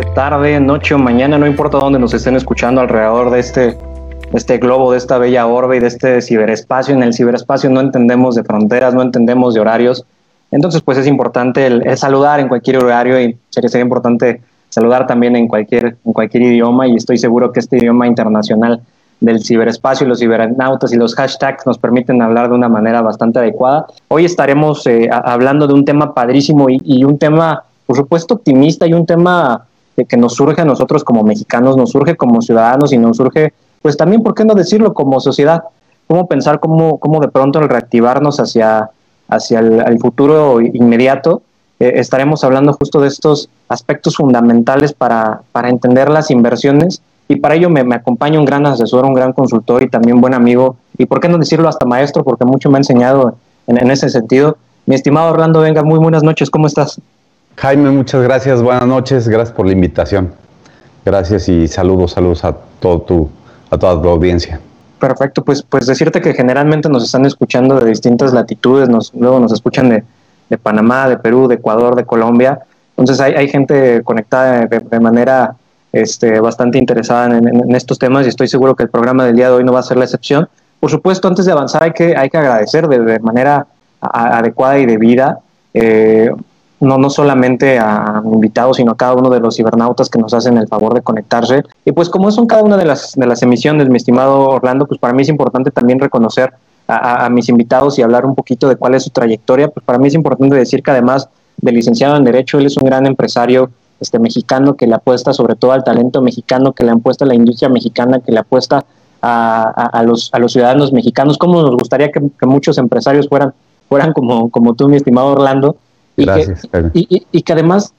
tarde, noche o mañana, no importa dónde nos estén escuchando alrededor de este, este globo, de esta bella orbe y de este ciberespacio. En el ciberespacio no entendemos de fronteras, no entendemos de horarios. Entonces, pues es importante el, saludar en cualquier horario y sería, sería importante saludar también en cualquier, en cualquier idioma y estoy seguro que este idioma internacional del ciberespacio y los cibernautas y los hashtags nos permiten hablar de una manera bastante adecuada. Hoy estaremos eh, hablando de un tema padrísimo y, y, un tema, por supuesto, optimista y un tema de que nos surge a nosotros como mexicanos, nos surge como ciudadanos y nos surge, pues también, ¿por qué no decirlo, como sociedad? ¿Cómo pensar cómo, cómo de pronto al reactivarnos hacia, hacia el, futuro inmediato, eh, estaremos hablando justo de estos aspectos fundamentales para, para entender las inversiones y para ello me, acompaña un gran asesor, un gran consultor y también buen amigo, y por qué no decirlo hasta maestro, porque mucho me ha enseñado en, en ese sentido. Mi estimado Orlando, venga, muy buenas noches, ¿cómo estás? Jaime, muchas gracias, buenas noches, gracias por la invitación. Gracias y saludos, saludos a todo tu, a toda tu audiencia. Perfecto, pues, pues decirte que generalmente nos están escuchando de distintas latitudes, nos, luego nos escuchan de, de Panamá, de Perú, de Ecuador, de Colombia. Entonces hay, hay gente conectada de, manera este, bastante interesada en, estos temas y estoy seguro que el programa del día de hoy no va a ser la excepción. Por supuesto, antes de avanzar hay que, hay que agradecer de, manera adecuada y debida eh, no, no solamente a invitados, sino a cada uno de los cibernautas que nos hacen el favor de conectarse. Y pues como son cada una de las, de las emisiones, mi estimado Orlando, pues para mí es importante también reconocer a, mis invitados y hablar un poquito de cuál es su trayectoria. Pues para mí es importante decir que además de licenciado en Derecho, él es un gran empresario este, mexicano que le apuesta sobre todo al talento mexicano, que le apuesta a la industria mexicana, que le apuesta a, a, los, a los ciudadanos mexicanos. ¿Cómo nos gustaría que, que muchos empresarios fueran, fueran como, como tú, mi estimado Orlando? Y Gracias, que, y, y, y, que además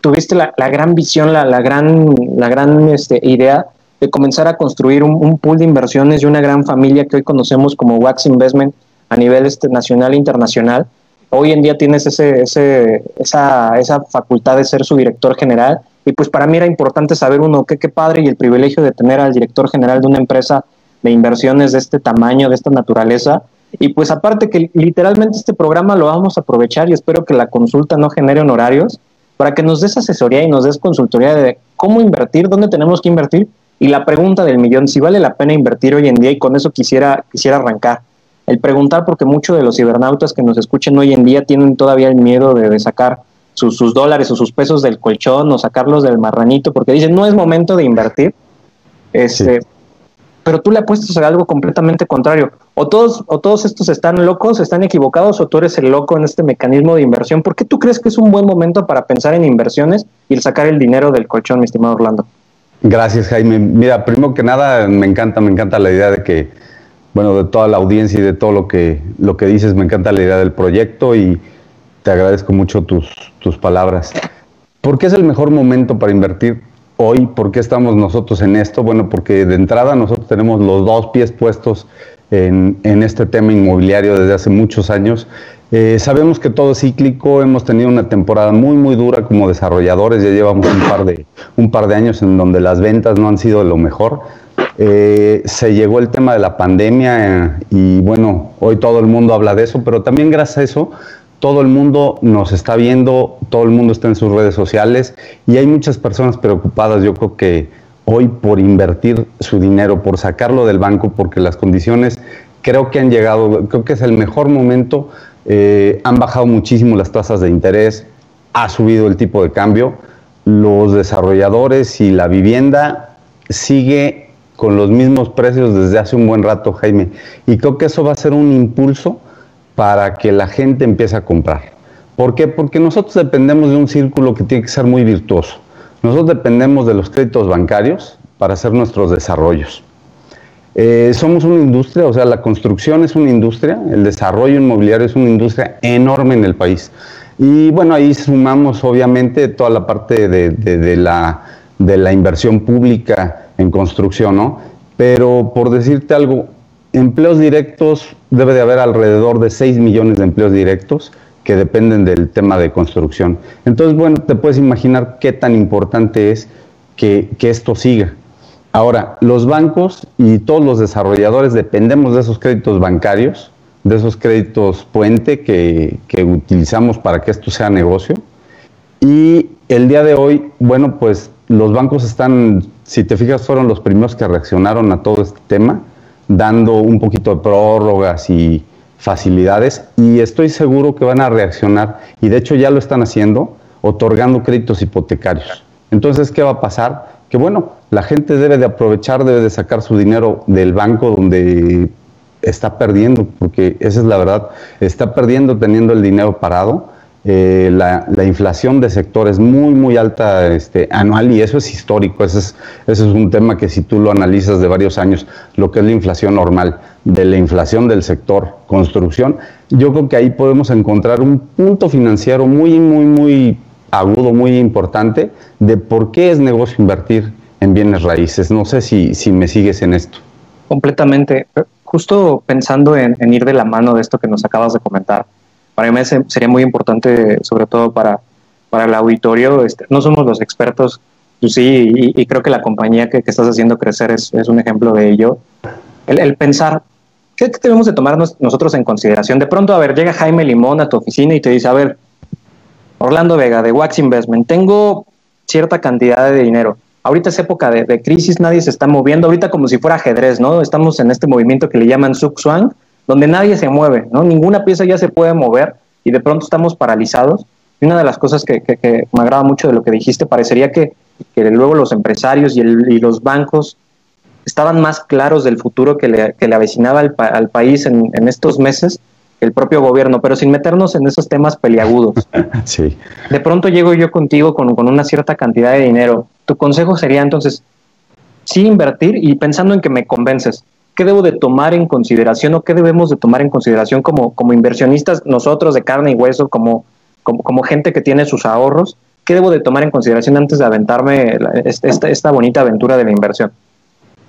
tuviste la, la gran visión, la, la gran, la gran este, idea de comenzar a construir un, un, pool de inversiones y una gran familia que hoy conocemos como Wax Investment a nivel este, nacional e internacional. Hoy en día tienes ese, ese, esa, esa facultad de ser su director general y pues para mí era importante saber uno, qué, qué padre y el privilegio de tener al director general de una empresa de inversiones de este tamaño, de esta naturaleza, y pues aparte que literalmente este programa lo vamos a aprovechar y espero que la consulta no genere honorarios para que nos des asesoría y nos des consultoría de cómo invertir, dónde tenemos que invertir y la pregunta del millón, si vale la pena invertir hoy en día y con eso quisiera, quisiera arrancar. El preguntar porque muchos de los cibernautas que nos escuchen hoy en día tienen todavía el miedo de, de sacar sus, sus, dólares o sus pesos del colchón o sacarlos del marranito porque dicen no es momento de invertir. Este, sí pero tú le apuestas a algo completamente contrario. O todos, o todos estos están locos, están equivocados, o tú eres el loco en este mecanismo de inversión. ¿Por qué tú crees que es un buen momento para pensar en inversiones y sacar el dinero del colchón, mi estimado Orlando? Gracias, Jaime. Mira, primero que nada, me encanta, me encanta la idea de que, bueno, de toda la audiencia y de todo lo que, lo que dices, me encanta la idea del proyecto y te agradezco mucho tus, tus palabras. ¿Por qué es el mejor momento para invertir? hoy, ¿por qué estamos nosotros en esto? Bueno, porque de entrada nosotros tenemos los dos pies puestos en, este tema inmobiliario desde hace muchos años. Eh, sabemos que todo es cíclico, hemos tenido una temporada muy, muy dura como desarrolladores, ya llevamos un par de, un par de años en donde las ventas no han sido lo mejor. Eh, se llegó el tema de la pandemia eh, y bueno, hoy todo el mundo habla de eso, pero también gracias a eso todo el mundo nos está viendo, todo el mundo está en sus redes sociales y hay muchas personas preocupadas, yo creo que hoy por invertir su dinero, por sacarlo del banco, porque las condiciones creo que han llegado, creo que es el mejor momento, eh, han bajado muchísimo las tasas de interés, ha subido el tipo de cambio, los desarrolladores y la vivienda sigue con los mismos precios desde hace un buen rato, Jaime, y creo que eso va a ser un impulso para que la gente empiece a comprar. ¿Por qué? Porque nosotros dependemos de un círculo que tiene que ser muy virtuoso. Nosotros dependemos de los créditos bancarios para hacer nuestros desarrollos. Eh, somos una industria, o sea, la construcción es una industria, el desarrollo inmobiliario es una industria enorme en el país. Y bueno, ahí sumamos obviamente toda la parte de, de, la, de la inversión pública en construcción, ¿no? Pero por decirte algo, empleos directos, debe de haber alrededor de 6 millones de empleos directos que dependen del tema de construcción. Entonces, bueno, te puedes imaginar qué tan importante es que, que esto siga. Ahora, los bancos y todos los desarrolladores dependemos de esos créditos bancarios, de esos créditos puente que, que utilizamos para que esto sea negocio. Y el día de hoy, bueno, pues los bancos están, si te fijas, fueron los primeros que reaccionaron a todo este tema, dando un poquito de prórrogas y facilidades, y estoy seguro que van a reaccionar, y de hecho ya lo están haciendo, otorgando créditos hipotecarios. Entonces, ¿qué va a pasar? Que bueno, la gente debe de aprovechar, debe de sacar su dinero del banco donde está perdiendo, porque esa es la verdad, está perdiendo teniendo el dinero parado eh, la, inflación de sector es muy, muy alta este, anual y eso es histórico. Ese es, es un tema que si tú lo analizas de varios años, lo que es la inflación normal, de la inflación del sector construcción, yo creo que ahí podemos encontrar un punto financiero muy, muy, muy agudo, muy importante de por qué es negocio invertir en bienes raíces. No sé si, si me sigues en esto. Completamente. Justo pensando en ir de la mano de esto que nos acabas de comentar para mí sería muy importante, sobre todo para, para el auditorio, este, no somos los expertos, pues sí, y, creo que la compañía que, estás haciendo crecer es, es, un ejemplo de ello. El, pensar, ¿qué debemos de tomar nosotros en consideración? De pronto, a ver, llega Jaime Limón a tu oficina y te dice, a ver, Orlando Vega de Wax Investment, tengo cierta cantidad de dinero. Ahorita es época de, de, crisis, nadie se está moviendo, ahorita como si fuera ajedrez, ¿no? Estamos en este movimiento que le llaman Suk Swang, donde nadie se mueve, ¿no? Ninguna pieza ya se puede mover y de pronto estamos paralizados. Y una de las cosas que, me agrada mucho de lo que dijiste, parecería que, luego los empresarios y, los bancos estaban más claros del futuro que le, le avecinaba al, país en, estos meses el propio gobierno, pero sin meternos en esos temas peliagudos. Sí. De pronto llego yo contigo con, con una cierta cantidad de dinero. Tu consejo sería entonces, sí invertir y pensando en que me convences, ¿qué debo de tomar en consideración o qué debemos de tomar en consideración como, como inversionistas, nosotros de carne y hueso, como, como, gente que tiene sus ahorros? ¿Qué debo de tomar en consideración antes de aventarme esta, esta bonita aventura de la inversión?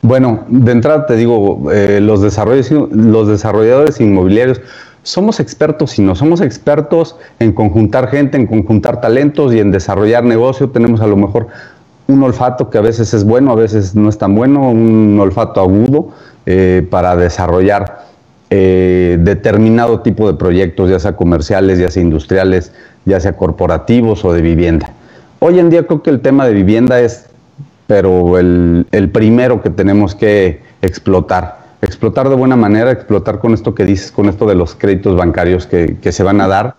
Bueno, de entrada te digo, eh, los, los desarrolladores inmobiliarios somos expertos y no somos expertos en conjuntar gente, en conjuntar talentos y en desarrollar negocio. Tenemos a lo mejor un olfato que a veces es bueno, a veces no es tan bueno, un olfato agudo eh, para desarrollar eh, determinado tipo de proyectos, ya sea comerciales, ya sea industriales, ya sea corporativos o de vivienda. Hoy en día creo que el tema de vivienda es, pero el, primero que tenemos que explotar. Explotar de buena manera, explotar con esto que dices, con esto de los créditos bancarios que, que se van a dar.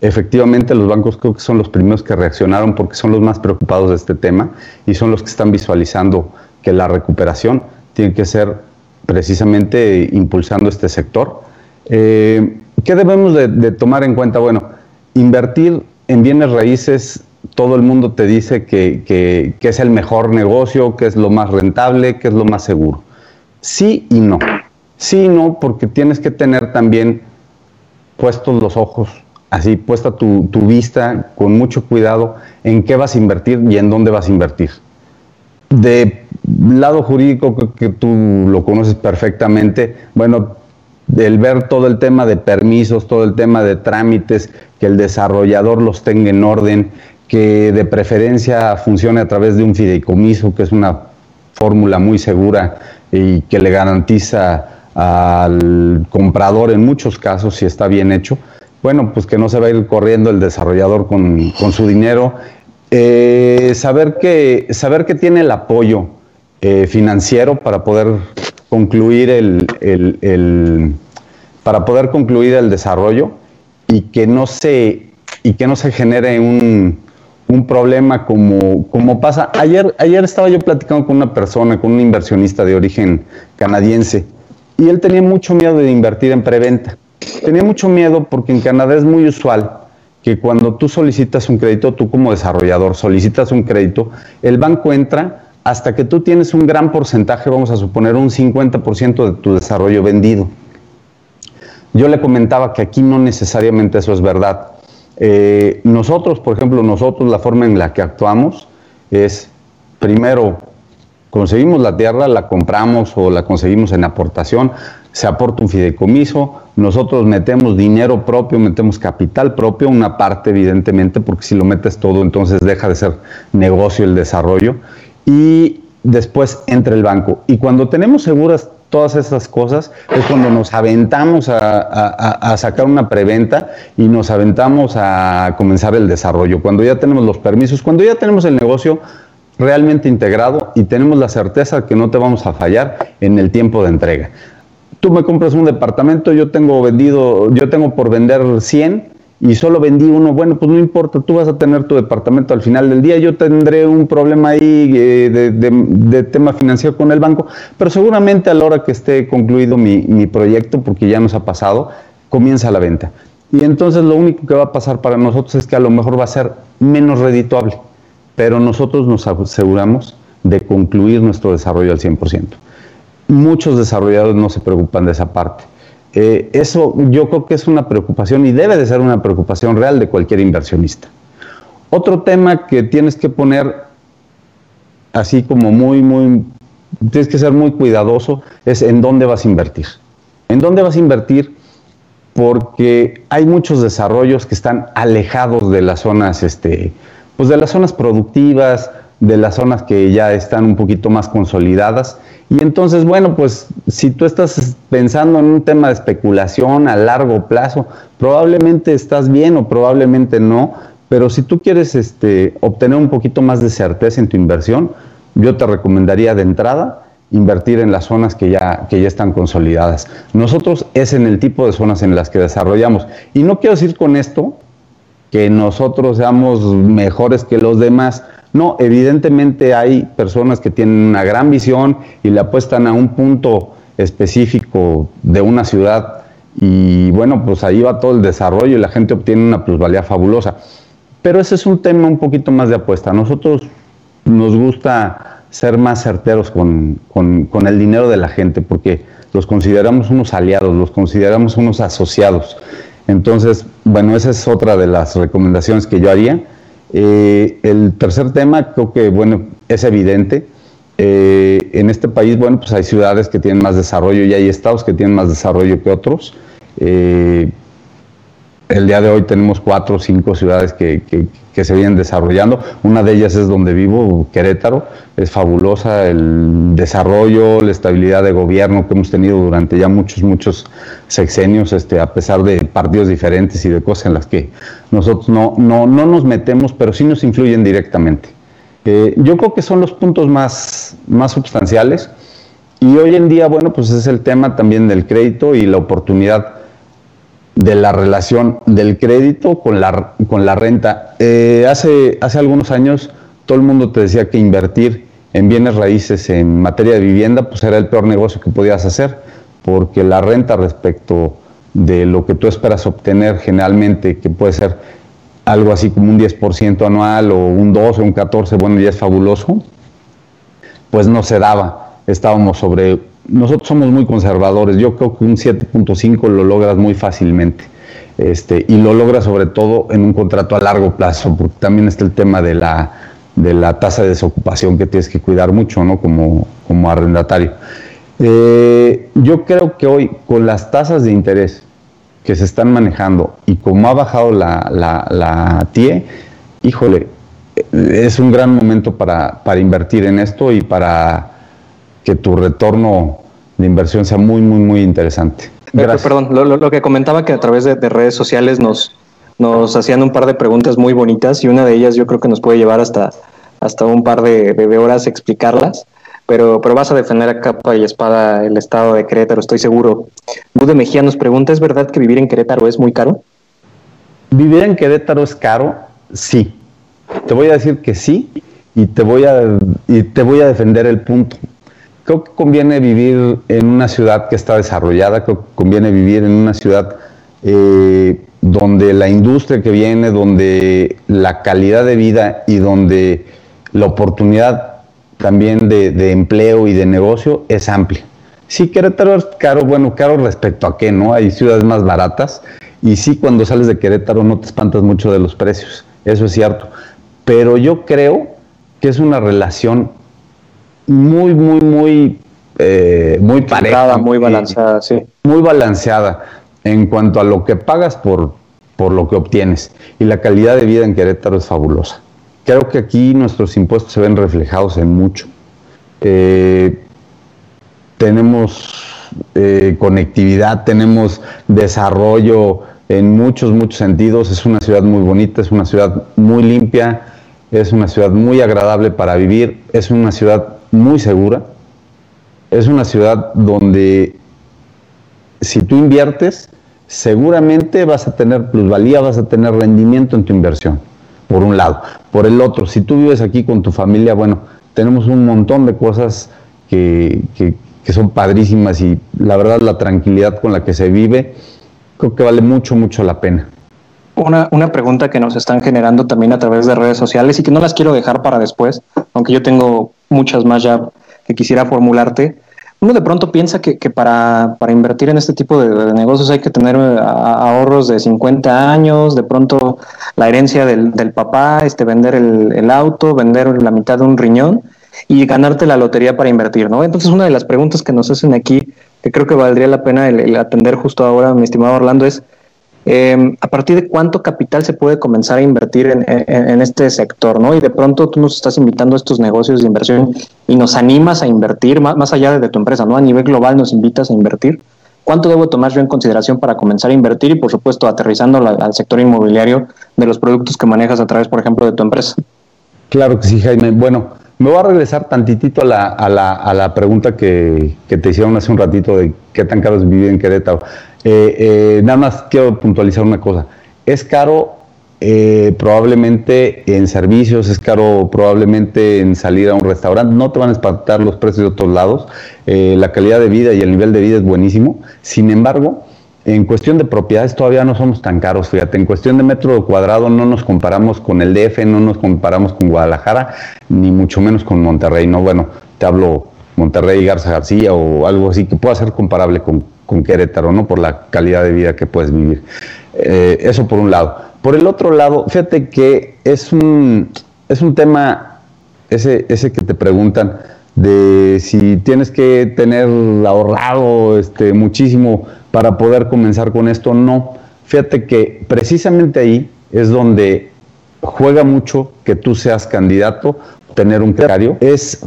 Efectivamente, los bancos creo que son los primeros que reaccionaron porque son los más preocupados de este tema y son los que están visualizando que la recuperación tiene que ser precisamente impulsando este sector. Eh, ¿Qué debemos de, tomar en cuenta? Bueno, invertir en bienes raíces, todo el mundo te dice que, es el mejor negocio, que es lo más rentable, que es lo más seguro. Sí y no. Sí y no, porque tienes que tener también puestos los ojos, así puesta tu, tu vista con mucho cuidado en qué vas a invertir y en dónde vas a invertir. De lado jurídico que tú lo conoces perfectamente, bueno, el ver todo el tema de permisos, todo el tema de trámites, que el desarrollador los tenga en orden, que de preferencia funcione a través de un fideicomiso, que es una fórmula muy segura y que le garantiza al comprador en muchos casos, si está bien hecho, bueno, pues que no se va a ir corriendo el desarrollador con, con su dinero. Eh, saber, que, saber que tiene el apoyo eh, financiero para poder concluir el, para poder concluir el desarrollo y que no se y que no se genere un, un problema como, como pasa. Ayer, ayer estaba yo platicando con una persona, con un inversionista de origen canadiense, y él tenía mucho miedo de invertir en preventa. Tenía mucho miedo porque en Canadá es muy usual que cuando tú solicitas un crédito, tú como desarrollador solicitas un crédito, el banco entra hasta que tú tienes un gran porcentaje, vamos a suponer un 50% de tu desarrollo vendido. Yo le comentaba que aquí no necesariamente eso es verdad. Eh, nosotros, por ejemplo, nosotros la forma en la que actuamos es, primero, conseguimos la tierra, la compramos o la conseguimos en aportación, se aporta un fideicomiso, nosotros metemos dinero propio, metemos capital propio, una parte evidentemente, porque si lo metes todo entonces deja de ser negocio el desarrollo y después entra el banco. Y cuando tenemos seguras todas esas cosas, es cuando nos aventamos a, sacar una preventa y nos aventamos a comenzar el desarrollo. Cuando ya tenemos los permisos, cuando ya tenemos el negocio realmente integrado y tenemos la certeza que no te vamos a fallar en el tiempo de entrega. Tú me compras un departamento, yo tengo vendido, yo tengo por vender 100 y solo vendí uno, bueno, pues no importa, tú vas a tener tu departamento al final del día, yo tendré un problema ahí eh, de, tema financiero con el banco, pero seguramente a la hora que esté concluido mi, proyecto, porque ya nos ha pasado, comienza la venta. Y entonces lo único que va a pasar para nosotros es que a lo mejor va a ser menos redituable, pero nosotros nos aseguramos de concluir nuestro desarrollo al 100%. Muchos desarrolladores no se preocupan de esa parte eh, eso yo creo que es una preocupación y debe de ser una preocupación real de cualquier inversionista. Otro tema que tienes que poner así como muy, muy, tienes que ser muy cuidadoso es en dónde vas a invertir. ¿En dónde vas a invertir? Porque hay muchos desarrollos que están alejados de las zonas, este, pues de las zonas productivas, de las zonas que ya están un poquito más consolidadas. Y entonces, bueno, pues si tú estás pensando en un tema de especulación a largo plazo, probablemente estás bien o probablemente no, pero si tú quieres este, obtener un poquito más de certeza en tu inversión, yo te recomendaría de entrada invertir en las zonas que ya, que ya están consolidadas. Nosotros es en el tipo de zonas en las que desarrollamos. Y no quiero decir con esto que nosotros seamos mejores que los demás, no, evidentemente hay personas que tienen una gran visión y le apuestan a un punto específico de una ciudad y bueno, pues ahí va todo el desarrollo y la gente obtiene una plusvalía fabulosa. Pero ese es un tema un poquito más de apuesta. A nosotros nos gusta ser más certeros con, con el dinero de la gente porque los consideramos unos aliados, los consideramos unos asociados. Entonces, bueno, esa es otra de las recomendaciones que yo haría eh, el tercer tema, creo que, bueno, es evidente. Eh, en este país, bueno, pues hay ciudades que tienen más desarrollo y hay estados que tienen más desarrollo que otros. Eh, el día de hoy tenemos cuatro o cinco ciudades que, se vienen desarrollando. Una de ellas es donde vivo, Querétaro. Es fabulosa el desarrollo, la estabilidad de gobierno que hemos tenido durante ya muchos, muchos sexenios, este, a pesar de partidos diferentes y de cosas en las que nosotros no, no, no nos metemos, pero sí nos influyen directamente. Eh, yo creo que son los puntos más, más sustanciales. Y hoy en día, bueno, pues es el tema también del crédito y la oportunidad de la relación del crédito con la, con la renta. Eh, hace, hace algunos años todo el mundo te decía que invertir en bienes raíces en materia de vivienda pues era el peor negocio que podías hacer, porque la renta respecto de lo que tú esperas obtener generalmente, que puede ser algo así como un 10% anual o un 12 o un 14, bueno, ya es fabuloso, pues no se daba. Estábamos sobre nosotros somos muy conservadores. Yo creo que un 7.5 lo logras muy fácilmente. Este, y lo logras sobre todo en un contrato a largo plazo, porque también está el tema de la, de la tasa de desocupación que tienes que cuidar mucho, ¿no? Como, como arrendatario. Eh, yo creo que hoy, con las tasas de interés que se están manejando y como ha bajado la, la, TIE, híjole, es un gran momento para, para invertir en esto y para que tu retorno de inversión sea muy, muy, muy interesante. Gracias. Perdón, lo, que comentaba que a través de, redes sociales nos, nos hacían un par de preguntas muy bonitas y una de ellas yo creo que nos puede llevar hasta, hasta un par de, de horas explicarlas. Pero, pero, vas a defender a capa y espada el estado de Querétaro, estoy seguro. Bude Mejía nos pregunta, ¿es verdad que vivir en Querétaro es muy caro? Vivir en Querétaro es caro, sí. Te voy a decir que sí y te voy a, y te voy a defender el punto creo que conviene vivir en una ciudad que está desarrollada, creo que conviene vivir en una ciudad eh, donde la industria que viene, donde la calidad de vida y donde la oportunidad también de, empleo y de negocio es amplia. Sí, Querétaro es caro, bueno, caro respecto a qué, ¿no? Hay ciudades más baratas y sí, cuando sales de Querétaro no te espantas mucho de los precios, eso es cierto. Pero yo creo que es una relación muy, muy, muy, eh, muy pareja. Muy balanceada, sí. Muy balanceada en cuanto a lo que pagas por, por lo que obtienes. Y la calidad de vida en Querétaro es fabulosa. Creo que aquí nuestros impuestos se ven reflejados en mucho. Eh, tenemos eh, conectividad, tenemos desarrollo en muchos, muchos sentidos. Es una ciudad muy bonita, es una ciudad muy limpia, es una ciudad muy agradable para vivir, es una ciudad muy segura, es una ciudad donde si tú inviertes, seguramente vas a tener plusvalía, vas a tener rendimiento en tu inversión, por un lado. Por el otro, si tú vives aquí con tu familia, bueno, tenemos un montón de cosas que, que, son padrísimas y la verdad la tranquilidad con la que se vive, creo que vale mucho, mucho la pena. Una, una, pregunta que nos están generando también a través de redes sociales y que no las quiero dejar para después, aunque yo tengo muchas más ya que quisiera formularte uno de pronto piensa que, para, invertir en este tipo de, negocios hay que tener eh, ahorros de 50 años, de pronto la herencia del, papá, este, vender el, auto, vender la mitad de un riñón y ganarte la lotería para invertir, ¿no? Entonces una de las preguntas que nos hacen aquí, que creo que valdría la pena el atender justo ahora, mi estimado Orlando, es eh, a partir de cuánto capital se puede comenzar a invertir en, este sector, ¿no? Y de pronto tú nos estás invitando a estos negocios de inversión y nos animas a invertir, más, allá de tu empresa, ¿no? A nivel global nos invitas a invertir. ¿Cuánto debo tomar yo en consideración para comenzar a invertir y, por supuesto, aterrizando al sector inmobiliario de los productos que manejas a través, por ejemplo, de tu empresa? Claro que sí, Jaime. Bueno, me voy a regresar tantitito a la, a la, pregunta que, que, te hicieron hace un ratito de qué tan caro es vivir en Querétaro. Eh, eh, nada más quiero puntualizar una cosa. Es caro eh, probablemente en servicios, es caro probablemente en salir a un restaurante. No te van a espantar los precios de otros lados. la calidad de vida y el nivel de vida es buenísimo. Sin embargo, en cuestión de propiedades todavía no somos tan caros, fíjate, en cuestión de metro cuadrado no nos comparamos con el DF, no nos comparamos con Guadalajara, ni mucho menos con Monterrey, no, bueno, te hablo Monterrey, Garza García o algo así que pueda ser comparable con, con Querétaro, ¿no? Por la calidad de vida que puedes vivir. Eh, eso por un lado. Por el otro lado, fíjate que es un, es un tema, ese, ese que te preguntan, de si tienes que tener ahorrado este, muchísimo para poder comenzar con esto, no. Fíjate que precisamente ahí es donde juega mucho que tú seas candidato, tener un criterio. Es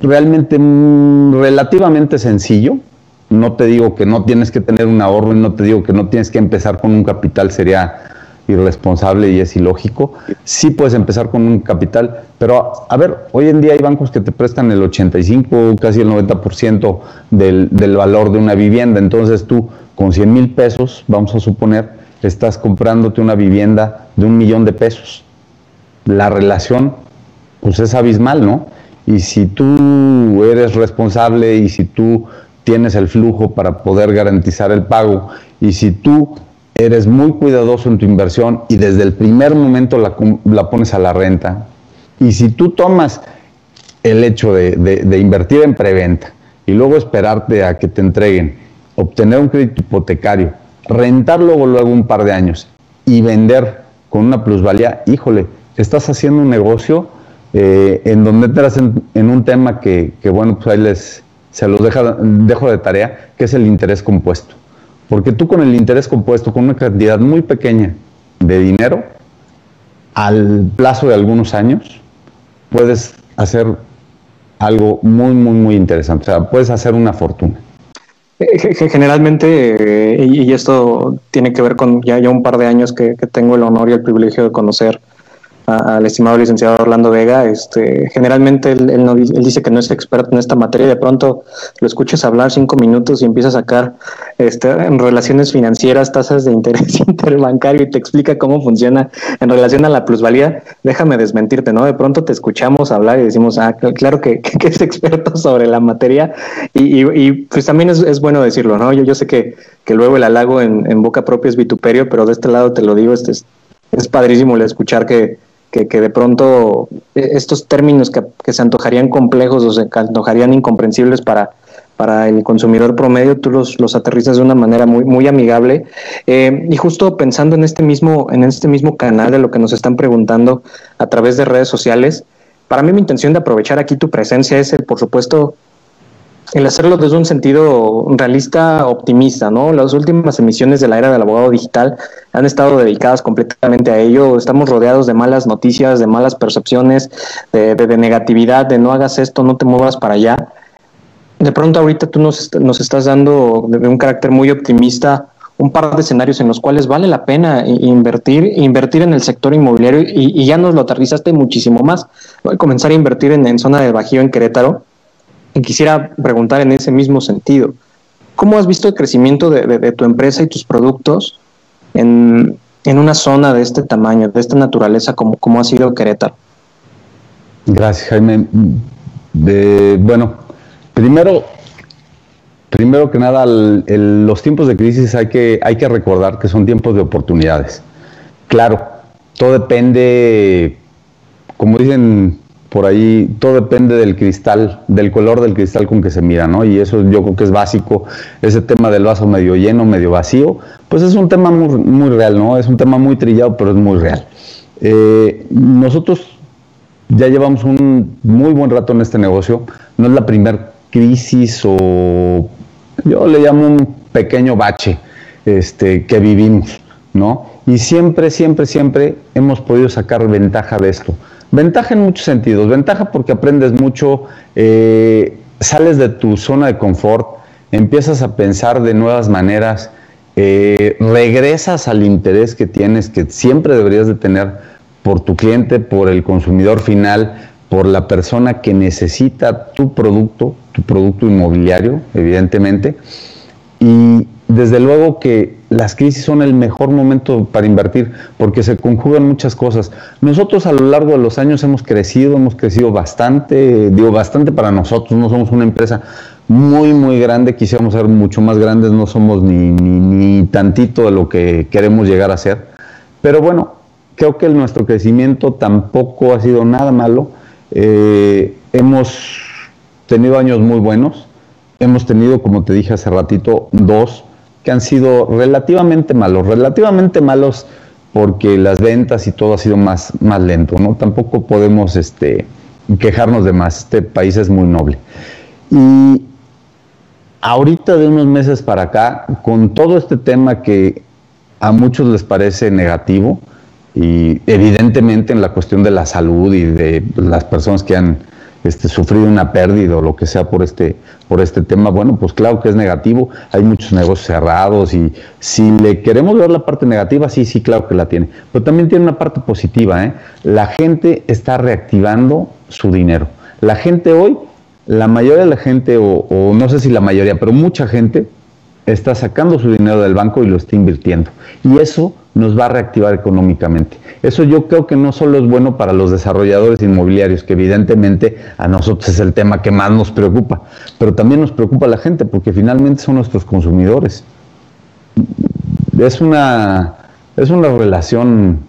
realmente relativamente sencillo. No te digo que no tienes que tener un ahorro y no te digo que no tienes que empezar con un capital, sería irresponsable y es ilógico. Sí puedes empezar con un capital, pero a, ver, hoy en día hay bancos que te prestan el 85, casi el 90% del, del valor de una vivienda. Entonces tú con 100 mil pesos, vamos a suponer, estás comprándote una vivienda de un millón de pesos. La relación pues es abismal, ¿no? Y si tú eres responsable y si tú tienes el flujo para poder garantizar el pago. Y si tú eres muy cuidadoso en tu inversión y desde el primer momento la, pones a la renta y si tú tomas el hecho de, de invertir en preventa y luego esperarte a que te entreguen, obtener un crédito hipotecario, rentar luego, luego un par de años y vender con una plusvalía, híjole, estás haciendo un negocio eh, en donde entras en, un tema que, bueno, pues ahí les, se los deja, dejo de tarea, que es el interés compuesto. Porque tú con el interés compuesto, con una cantidad muy pequeña de dinero, al plazo de algunos años, puedes hacer algo muy, muy, muy interesante. O sea, puedes hacer una fortuna. Generalmente, eh, y esto tiene que ver con ya, ya un par de años que tengo el honor y el privilegio de conocer al estimado licenciado Orlando Vega. Este, generalmente él, él, dice que no es experto en esta materia. De pronto lo escuchas hablar cinco minutos y empieza a sacar este, en relaciones financieras, tasas de interés interbancario y te explica cómo funciona en relación a la plusvalía. Déjame desmentirte, ¿no? De pronto te escuchamos hablar y decimos, ah, claro que, es experto sobre la materia. Y, pues también es, es, bueno decirlo, ¿no? Yo, yo sé que, que luego el halago en, en boca propia es vituperio, pero de este lado te lo digo, este es, es padrísimo el escuchar que, que, de pronto eh, estos términos que, se antojarían complejos o se antojarían incomprensibles para, para el consumidor promedio, tú los, los aterrizas de una manera muy, muy amigable. Eh, y justo pensando en este, mismo, en este mismo canal de lo que nos están preguntando a través de redes sociales, para mí mi intención de aprovechar aquí tu presencia es, por supuesto, el hacerlo desde un sentido realista, optimista, ¿no? Las últimas emisiones de la era del abogado digital han estado dedicadas completamente a ello. Estamos rodeados de malas noticias, de malas percepciones, de, negatividad, de no hagas esto, no te muevas para allá. de pronto ahorita tú nos, estás dando de un carácter muy optimista un par de escenarios en los cuales vale la pena invertir, invertir en el sector inmobiliario y, ya nos lo aterrizaste muchísimo más. Voy a comenzar a invertir en, zona de Bajío, en Querétaro, y quisiera preguntar en ese mismo sentido. ¿Cómo has visto el crecimiento de, tu empresa y tus productos en, una zona de este tamaño, de esta naturaleza, como, ha sido Querétaro? Gracias, Jaime. Bueno, primero Primero que nada, los tiempos de crisis hay que, hay que recordar que son tiempos de oportunidades. Claro, todo depende, como dicen por ahí, todo depende del cristal, del color del cristal con que se mira, ¿no? Y eso yo creo que es básico, ese tema del vaso medio lleno, medio vacío, pues es un tema muy, real, ¿no? Es un tema muy trillado, pero es muy real. Eh, nosotros ya llevamos un muy buen rato en este negocio, no es la primera crisis o yo le llamo un pequeño bache este, que vivimos, ¿no? Y siempre, siempre, siempre hemos podido sacar ventaja de esto. Ventaja en muchos sentidos. Ventaja porque aprendes mucho, eh, sales de tu zona de confort, empiezas a pensar de nuevas maneras, eh, regresas al interés que tienes, que siempre deberías de tener por tu cliente, por el consumidor final, por la persona que necesita tu producto, tu producto inmobiliario, evidentemente. Y desde luego que las crisis son el mejor momento para invertir porque se conjugan muchas cosas. Nosotros a lo largo de los años hemos crecido, hemos crecido bastante, digo bastante para nosotros, no somos una empresa muy, muy grande, quisiéramos ser mucho más grandes, no somos ni, ni, tantito de lo que queremos llegar a ser. Pero bueno, creo que nuestro crecimiento tampoco ha sido nada malo eh, hemos tenido años muy buenos. Hemos tenido, como te dije hace ratito, dos que han sido relativamente malos. Relativamente malos porque las ventas y todo ha sido más, más lento, ¿no? Tampoco podemos este, quejarnos de más. Este país es muy noble. Y ahorita de unos meses para acá, con todo este tema que a muchos les parece negativo, y evidentemente en la cuestión de la salud y de las personas que han este, sufrido una pérdida o lo que sea por este, por este tema, bueno, pues claro que es negativo, hay muchos negocios cerrados y si le queremos ver la parte negativa, sí, sí, claro que la tiene, pero también tiene una parte positiva, ¿eh? la gente está reactivando su dinero. La gente hoy, la mayoría de la gente, o, o no sé si la mayoría, pero mucha gente está sacando su dinero del banco y lo está invirtiendo. Y eso nos va a reactivar económicamente. Eso yo creo que no solo es bueno para los desarrolladores inmobiliarios, que evidentemente a nosotros es el tema que más nos preocupa, pero también nos preocupa a la gente porque finalmente son nuestros consumidores. Es una, es una relación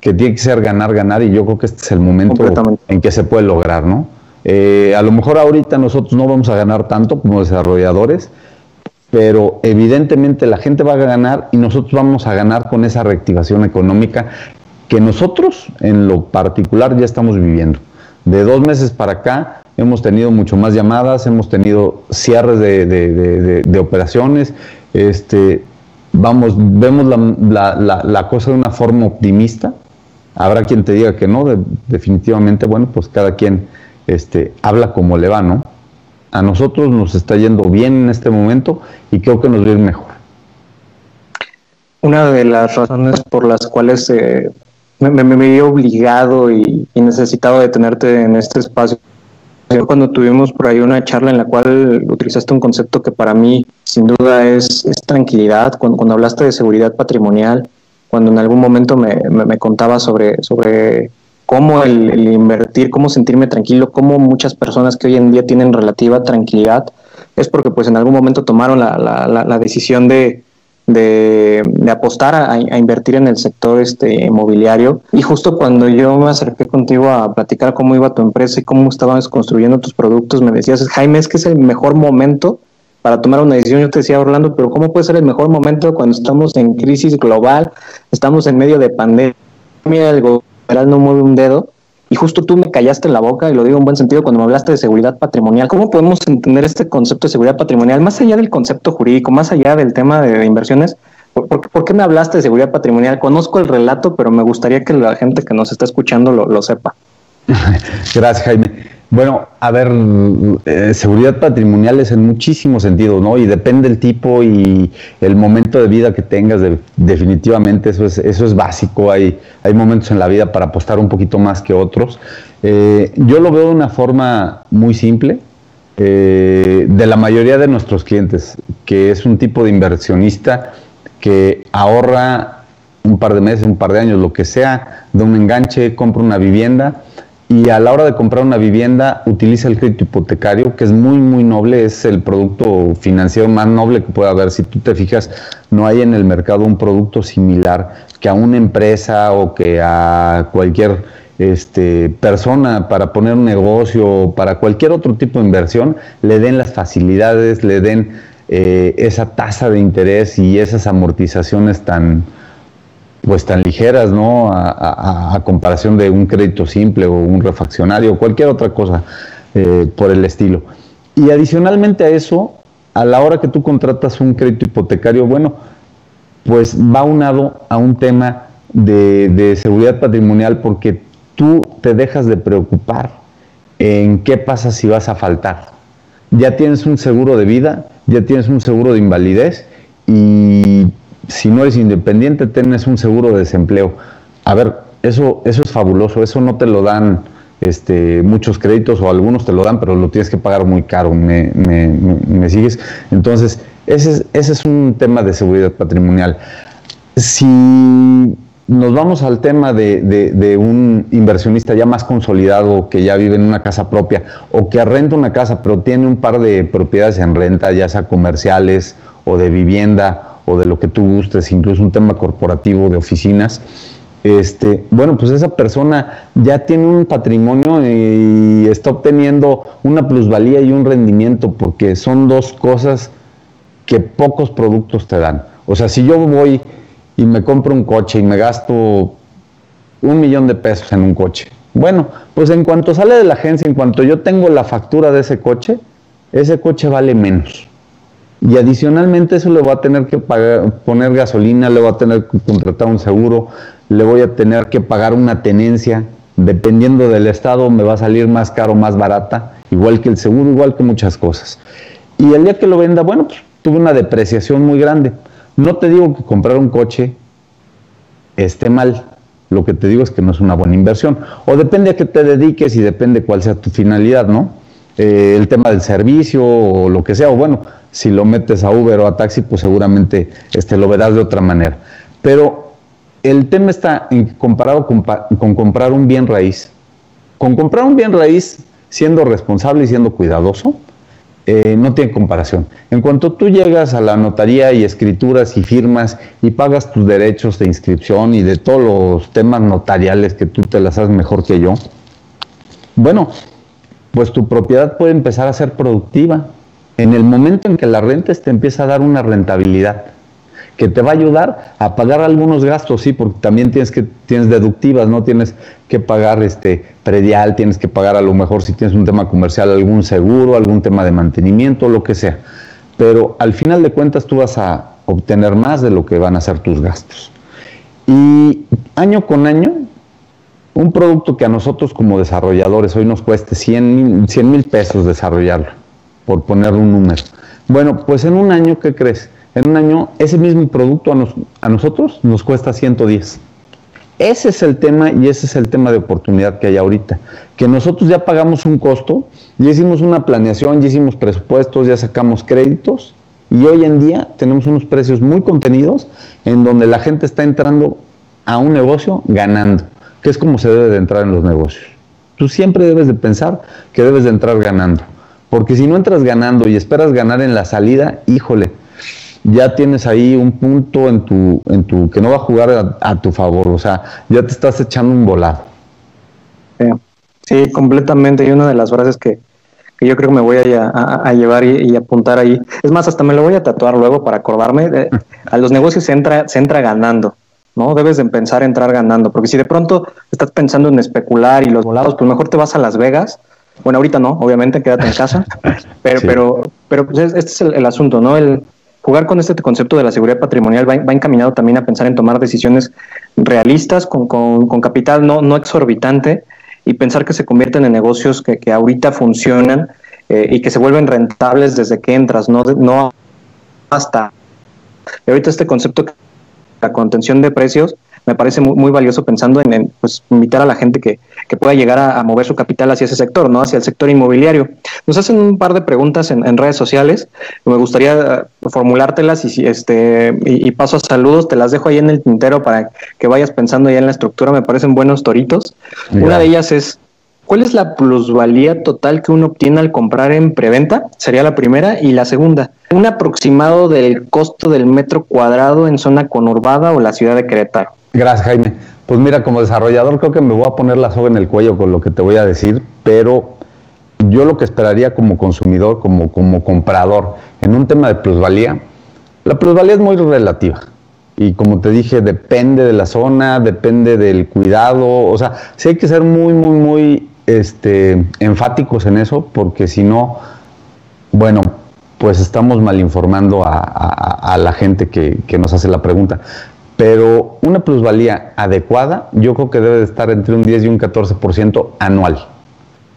que tiene que ser ganar, ganar y yo creo que este es el momento en que se puede lograr, ¿no? Eh, a lo mejor ahorita nosotros no vamos a ganar tanto como desarrolladores, pero evidentemente la gente va a ganar y nosotros vamos a ganar con esa reactivación económica que nosotros en lo particular ya estamos viviendo. De dos meses para acá hemos tenido mucho más llamadas, hemos tenido cierres de, operaciones, este, vamos, vemos la, cosa de una forma optimista. Habrá quien te diga que no, definitivamente, bueno, pues cada quien este, habla como le va, ¿no? A nosotros nos está yendo bien en este momento y creo que nos va mejor. Una de las razones por las cuales eh, me, me, obligado y, necesitado de tenerte en este espacio cuando tuvimos por ahí una charla en la cual utilizaste un concepto que para mí sin duda es, tranquilidad, cuando, cuando hablaste de seguridad patrimonial, cuando en algún momento me, me, me contabas sobre, sobre cómo el, invertir, cómo sentirme tranquilo, cómo muchas personas que hoy en día tienen relativa tranquilidad, es porque pues en algún momento tomaron la, la, decisión de, de, apostar a, invertir en el sector este inmobiliario. Y justo cuando yo me acerqué contigo a platicar cómo iba tu empresa y cómo estabas construyendo tus productos me decías Jaime es que es el mejor momento para tomar una decisión yo te decía Orlando pero cómo puede ser el mejor momento cuando estamos en crisis global estamos en medio de pandemia el no mueve un dedo. Y justo tú me callaste en la boca, y lo digo en buen sentido, cuando me hablaste de seguridad patrimonial. ¿Cómo podemos entender este concepto de seguridad patrimonial? Más allá del concepto jurídico, más allá del tema de, inversiones, ¿por, qué me hablaste de seguridad patrimonial? Conozco el relato, pero me gustaría que la gente que nos está escuchando lo, sepa. Gracias, Jaime. Bueno, a ver, eh, seguridad patrimonial es en muchísimos sentidos, ¿no? Y depende del tipo y el momento de vida que tengas, definitivamente eso es, eso es básico. Hay, hay momentos en la vida para apostar un poquito más que otros. Eh, yo lo veo de una forma muy simple, eh, de la mayoría de nuestros clientes, que es un tipo de inversionista que ahorra un par de meses, un par de años, lo que sea, de un enganche, compra una vivienda y a la hora de comprar una vivienda utiliza el crédito hipotecario, que es muy, muy noble, es el producto financiero más noble que puede haber. Si tú te fijas, no hay en el mercado un producto similar que a una empresa o que a cualquier este, persona para poner un negocio, para cualquier otro tipo de inversión, le den las facilidades, le den eh, esa tasa de interés y esas amortizaciones tan, pues tan ligeras, ¿no? A, comparación de un crédito simple o un refaccionario o cualquier otra cosa eh, por el estilo. Y adicionalmente a eso, a la hora que tú contratas un crédito hipotecario, bueno, pues va unado a un tema de, de seguridad patrimonial porque tú te dejas de preocupar en qué pasa si vas a faltar. Ya tienes un seguro de vida, ya tienes un seguro de invalidez y si no eres independiente, tienes un seguro de desempleo. A ver, eso, eso es fabuloso, eso no te lo dan este, muchos créditos o algunos te lo dan, pero lo tienes que pagar muy caro, ¿me, me, sigues? Entonces, ese es, ese es un tema de seguridad patrimonial. Si nos vamos al tema de, de, un inversionista ya más consolidado, que ya vive en una casa propia o que renta una casa, pero tiene un par de propiedades en renta, ya sea comerciales o de vivienda o de lo que tú gustes, incluso un tema corporativo de oficinas, este, bueno, pues esa persona ya tiene un patrimonio y está obteniendo una plusvalía y un rendimiento, porque son dos cosas que pocos productos te dan. O sea, si yo voy y me compro un coche y me gasto un millón de pesos en un coche, bueno, pues en cuanto sale de la agencia, en cuanto yo tengo la factura de ese coche, ese coche vale menos. Y adicionalmente eso le voy a tener que pagar, poner gasolina, le voy a tener que contratar un seguro, le voy a tener que pagar una tenencia. Dependiendo del estado me va a salir más caro, más barata, igual que el seguro, igual que muchas cosas. Y el día que lo venda, bueno, pues tuve una depreciación muy grande. No te digo que comprar un coche esté mal, lo que te digo es que no es una buena inversión. O depende a qué te dediques y depende cuál sea tu finalidad, ¿no? Eh, el tema del servicio o lo que sea, o bueno, si lo metes a Uber o a taxi, pues seguramente este, lo verás de otra manera. Pero el tema está en, comparado con, comprar un bien raíz. Con comprar un bien raíz, siendo responsable y siendo cuidadoso, eh, no tiene comparación. En cuanto tú llegas a la notaría y escrituras y firmas y pagas tus derechos de inscripción y de todos los temas notariales que tú te las haces mejor que yo, bueno, pues tu propiedad puede empezar a ser productiva en el momento en que la renta te empieza a dar una rentabilidad que te va a ayudar a pagar algunos gastos, sí, porque también tienes que tienes deductivas, no tienes que pagar este predial, tienes que pagar a lo mejor si tienes un tema comercial algún seguro, algún tema de mantenimiento, lo que sea. Pero al final de cuentas tú vas a obtener más de lo que van a ser tus gastos. Y año con año, un producto que a nosotros como desarrolladores hoy nos cueste 100 mil pesos desarrollarlo por poner un número. Bueno, pues en un año, ¿qué crees? En un año ese mismo producto a, nosotros nos cuesta 110. Ese es el tema y ese es el tema de oportunidad que hay ahorita. Que nosotros ya pagamos un costo, ya hicimos una planeación, ya hicimos presupuestos, ya sacamos créditos y hoy en día tenemos unos precios muy contenidos en donde la gente está entrando a un negocio ganando, que es como se debe de entrar en los negocios. Tú siempre debes de pensar que debes de entrar ganando. Porque si no entras ganando y esperas ganar en la salida, híjole, ya tienes ahí un punto en tu, en tu que no va a jugar a, tu favor. O sea, ya te estás echando un volado. Sí, completamente. Y una de las frases que, yo creo que me voy a, llevar y, apuntar ahí. Es más, hasta me lo voy a tatuar luego para acordarme. De, a los negocios se entra, se entra ganando. ¿No? Debes de pensar entrar ganando, porque si de pronto estás pensando en especular y los volados, pues mejor te vas a Las Vegas bueno, ahorita no, obviamente, quédate en casa, pero, pero, pero pues este es el, asunto, ¿no? El jugar con este concepto de la seguridad patrimonial va, encaminado también a pensar en tomar decisiones realistas con, con, capital no, no exorbitante y pensar que se convierten en negocios que, que ahorita funcionan eh, y que se vuelven rentables desde que entras, no, no hasta. Y ahorita este concepto, la contención de precios, me parece muy, muy valioso pensando en, pues, invitar a la gente que, que pueda llegar a, mover su capital hacia ese sector, ¿no? Hacia el sector inmobiliario. Nos hacen un par de preguntas en, redes sociales. Me gustaría eh, formulártelas y, este, y, paso a saludos. Te las dejo ahí en el tintero para que vayas pensando ya en la estructura. Me parecen buenos toritos. Una de ellas es, ¿Cuál es la plusvalía total que uno obtiene al comprar en preventa? Sería la primera. Y la segunda, un aproximado del costo del metro cuadrado en zona conurbada o la ciudad de Querétaro. Gracias, Jaime. Pues mira, como desarrollador creo que me voy a poner la soga en el cuello con lo que te voy a decir, pero yo lo que esperaría como consumidor, como, como comprador, en un tema de plusvalía, la plusvalía es muy relativa. Y como te dije, depende de la zona, depende del cuidado. O sea, sí hay que ser muy, muy, muy este, enfáticos en eso, porque si no, bueno, pues estamos mal informando a, la gente que, nos hace la pregunta. Pero una plusvalía adecuada, yo creo que debe de estar entre un 10 y un 14% anual.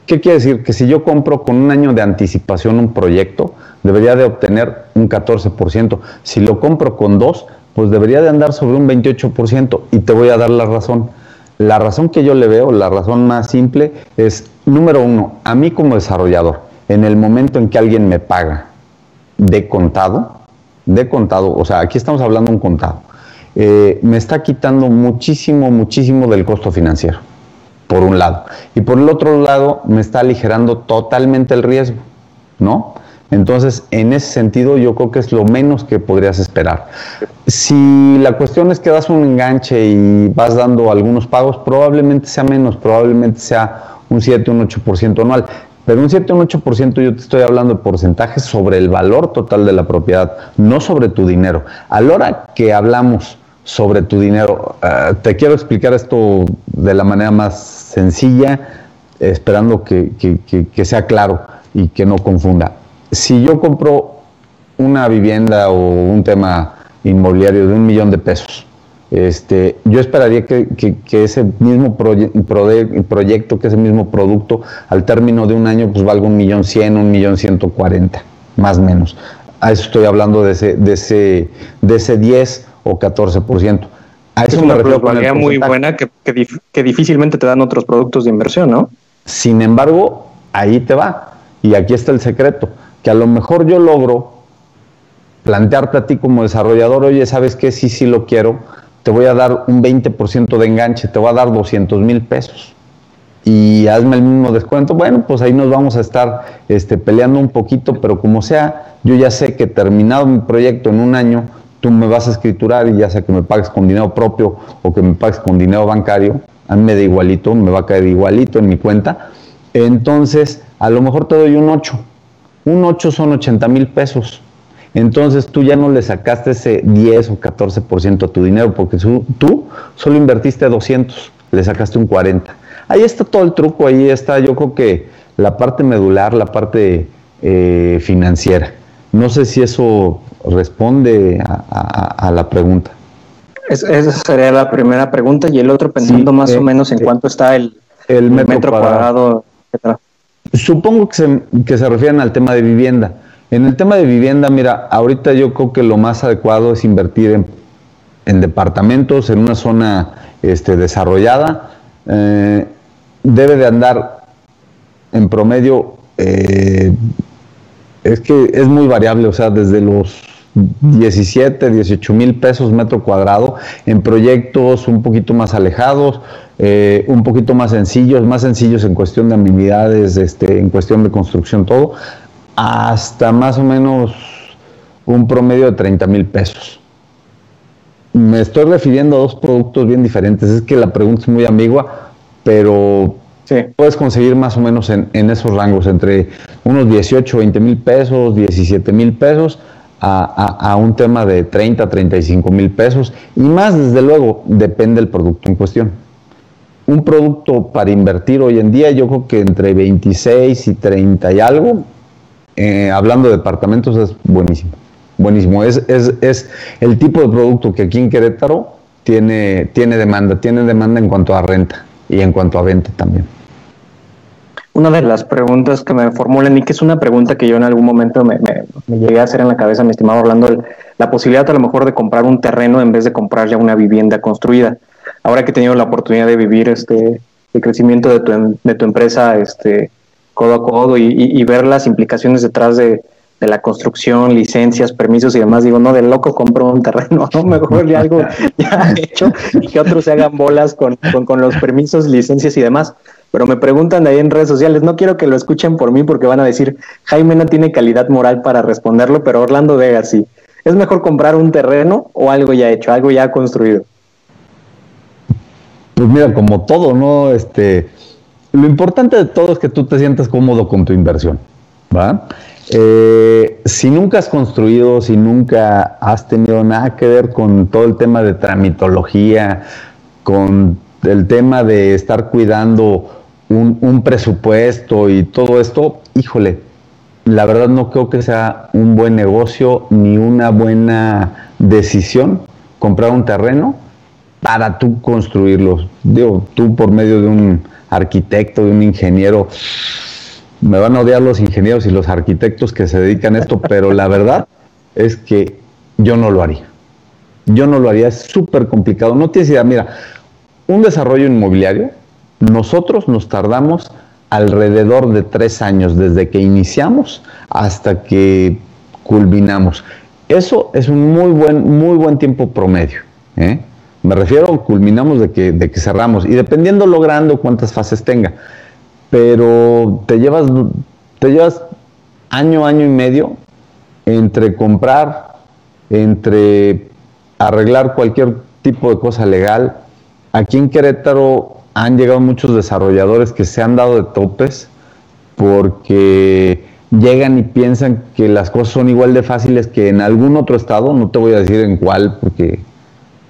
¿Qué quiere decir? Que si yo compro con un año de anticipación un proyecto, debería de obtener un 14%. Si lo compro con dos, pues debería de andar sobre un 28%. Y te voy a dar la razón. La razón que yo le veo, la razón más simple es, número uno, a mí como desarrollador, en el momento en que alguien me paga de contado, de contado, o sea, aquí estamos hablando de un contado, eh, me está quitando muchísimo, muchísimo del costo financiero, por un lado. Y por el otro lado, me está aligerando totalmente el riesgo, ¿no? Entonces, en ese sentido, yo creo que es lo menos que podrías esperar. Si la cuestión es que das un enganche y vas dando algunos pagos, probablemente sea menos, probablemente sea un 7, un 8% anual. Pero un 7, un 8% yo te estoy hablando de porcentajes sobre el valor total de la propiedad, no sobre tu dinero. A la hora que hablamos sobre tu dinero, eh, te quiero explicar esto de la manera más sencilla, esperando que sea claro y que no confunda si yo compro una vivienda o un tema inmobiliario de un millón de pesos, este, yo esperaría que, ese mismo proyecto, que ese mismo producto, al término de un año, pues valga un millón cien, un millón ciento cuarenta, más o menos. A eso estoy hablando de ese, de ese, de ese 10 o 14%. A eso es una me muy buena que, que difícilmente te dan otros productos de inversión, ¿no? Sin embargo, ahí te va. Y aquí está el secreto que a lo mejor yo logro plantearte a ti como desarrollador, oye, ¿sabes qué? Sí, sí lo quiero, te voy a dar un 20% de enganche, te voy a dar 200 mil pesos y hazme el mismo descuento, bueno, pues ahí nos vamos a estar este, peleando un poquito, pero como sea, yo ya sé que terminado mi proyecto en un año, tú me vas a escriturar y ya sea que me pagues con dinero propio o que me pagues con dinero bancario, a mí me da igualito, me va a caer igualito en mi cuenta, entonces a lo mejor te doy un 8 un 8 son 80 mil pesos. Entonces tú ya no le sacaste ese 10 o 14% a tu dinero porque tú solo invertiste 200, le sacaste un 40. Ahí está todo el truco, ahí está yo creo que la parte medular, la parte eh, financiera. No sé si eso responde a, la pregunta. esa sería la primera pregunta y el otro pensando más o eh, menos en eh, cuánto está el, metro, cuadrado, Supongo que se, que se refieren al tema de vivienda. En el tema de vivienda, mira, ahorita yo creo que lo más adecuado es invertir en, en departamentos, en una zona este, desarrollada. Eh, debe de andar en promedio, eh, es que es muy variable, o sea, desde los 17, 18 mil pesos metro cuadrado en proyectos un poquito más alejados, eh, un poquito más sencillos, más sencillos en cuestión de habilidades, este, en cuestión de construcción, todo, hasta más o menos un promedio de 30 mil pesos. Me estoy refiriendo a dos productos bien diferentes. Es que la pregunta es muy ambigua, pero puedes conseguir más o menos en, en esos rangos, entre unos 18, 20 mil pesos, 17 mil pesos, a, un tema de 30, 35 mil pesos y más, desde luego, depende del producto en cuestión. Un producto para invertir hoy en día, yo creo que entre 26 y 30 y algo, eh, hablando de departamentos, es buenísimo. Buenísimo. Es, es, es, el tipo de producto que aquí en Querétaro tiene, tiene demanda, tiene demanda en cuanto a renta y en cuanto a venta también. Una de las preguntas que me formulan y que es una pregunta que yo en algún momento me, llegué a hacer en la cabeza, mi estimado Orlando, la posibilidad a lo mejor de comprar un terreno en vez de comprar ya una vivienda construida. Ahora que he tenido la oportunidad de vivir este el crecimiento de tu, de tu empresa este codo a codo y ver las implicaciones detrás de, de la construcción, licencias, permisos y demás, digo, no, de loco compro un terreno, ¿no? Mejor de algo ya hecho y que otros se hagan bolas con, con, los permisos, licencias y demás. Pero me preguntan ahí en redes sociales, no quiero que lo escuchen por mí porque van a decir, Jaime no tiene calidad moral para responderlo, pero Orlando Vega sí. ¿Es mejor comprar un terreno o algo ya hecho, algo ya construido? Pues mira, como todo, ¿no? Este, lo importante de todo es que tú te sientas cómodo con tu inversión, ¿va? Eh, si nunca has construido, si nunca has tenido nada que ver con todo el tema de tramitología, con el tema de estar cuidando un, presupuesto y todo esto, híjole, la verdad no creo que sea un buen negocio ni una buena decisión comprar un terreno para tú construirlo. Digo, tú por medio de un arquitecto, de un ingeniero, me van a odiar los ingenieros y los arquitectos que se dedican a esto, pero la verdad es que yo no lo haría. Yo no lo haría, es súper complicado. No tienes idea, mira, un desarrollo inmobiliario, nosotros nos tardamos alrededor de tres años desde que iniciamos hasta que culminamos. Eso es un muy buen, muy buen tiempo promedio. ¿eh? Me refiero, culminamos de que, de que cerramos y dependiendo logrando cuántas fases tenga pero te llevas, te llevas año, año y medio entre comprar, entre arreglar cualquier tipo de cosa legal. Aquí en Querétaro han llegado muchos desarrolladores que se han dado de topes porque llegan y piensan que las cosas son igual de fáciles que en algún otro estado, no te voy a decir en cuál porque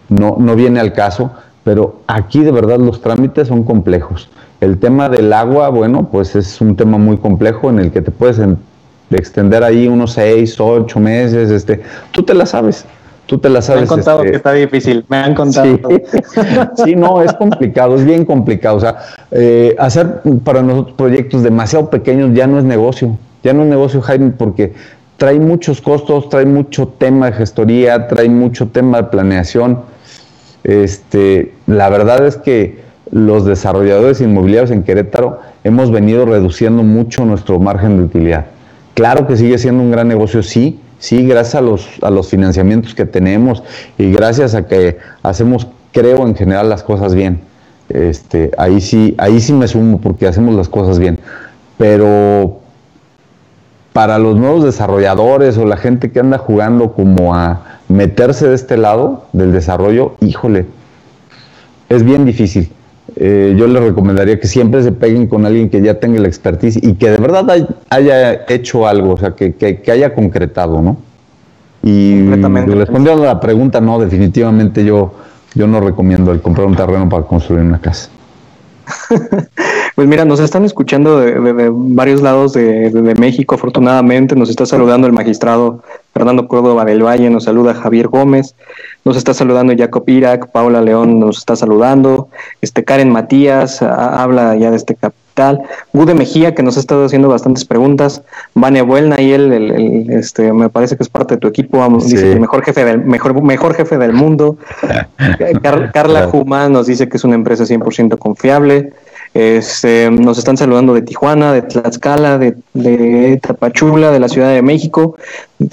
no, no viene al caso, pero aquí de verdad los trámites son complejos. El tema del agua, bueno, pues es un tema muy complejo en el que te puedes extender ahí unos seis, ocho meses, este, tú te la sabes, tú te la sabes. Me han contado este, que está difícil, me han contado. Sí, no, es complicado, es bien complicado. O sea, eh, hacer para nosotros proyectos demasiado pequeños ya no es negocio, ya no es negocio, Jaime, porque trae muchos costos, trae mucho tema de gestoría, trae mucho tema de planeación. Este, la verdad es que los desarrolladores inmobiliarios en Querétaro hemos venido reduciendo mucho nuestro margen de utilidad. Claro que sigue siendo un gran negocio, sí, sí, gracias a los, a los financiamientos que tenemos y gracias a que hacemos, creo, en general las cosas bien. Este, ahí sí, ahí sí me sumo porque hacemos las cosas bien. Pero para los nuevos desarrolladores o la gente que anda jugando como a meterse de este lado del desarrollo, híjole, es bien difícil. Eh, yo les recomendaría que siempre se peguen con alguien que ya tenga la expertise y que de verdad haya hecho algo, o sea, que, que, haya concretado, ¿no? Y respondiendo a la pregunta, no, definitivamente yo, yo no recomiendo el comprar un terreno para construir una casa. Pues mira, nos están escuchando de, varios lados de, México, afortunadamente. Nos está saludando el magistrado Fernando Córdoba del Valle, nos saluda Javier Gómez, nos está saludando Jacob Irak, Paula León nos está saludando, este Karen Matías habla ya de este capital, Gude Mejía, que nos ha estado haciendo bastantes preguntas, Vane Buelna y él, el, este, me parece que es parte de tu equipo, dice que mejor jefe del, mejor, mejor jefe del mundo. Carla Juma nos dice que es una empresa 100% confiable. Este, nos están saludando de Tijuana, de Tlaxcala, de, Tapachula, de la Ciudad de México.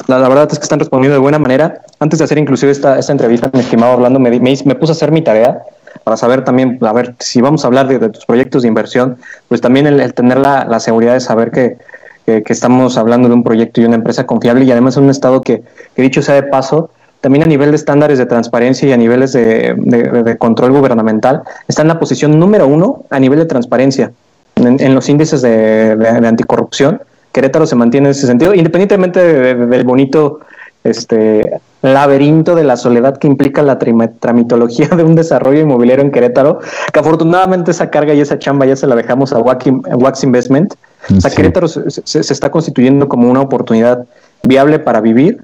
La, verdad es que están respondiendo de buena manera. Antes de hacer inclusive esta, entrevista, mi estimado Orlando, me, me, puse a hacer mi tarea para saber también, a ver, si vamos a hablar de, tus proyectos de inversión, pues también el, tener la, seguridad de saber que, estamos hablando de un proyecto y una empresa confiable y además un estado que, que dicho sea de paso, también a nivel de estándares de transparencia y a niveles de, control gubernamental, está en la posición número uno a nivel de transparencia en, los índices de, anticorrupción. Querétaro se mantiene en ese sentido, independientemente del bonito este, laberinto de la soledad que implica la tramitología de un desarrollo inmobiliario en Querétaro, que afortunadamente esa carga y esa chamba ya se la dejamos a Wax, Investment. O sea, Querétaro se, se, está constituyendo como una oportunidad viable para vivir,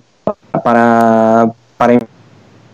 para, para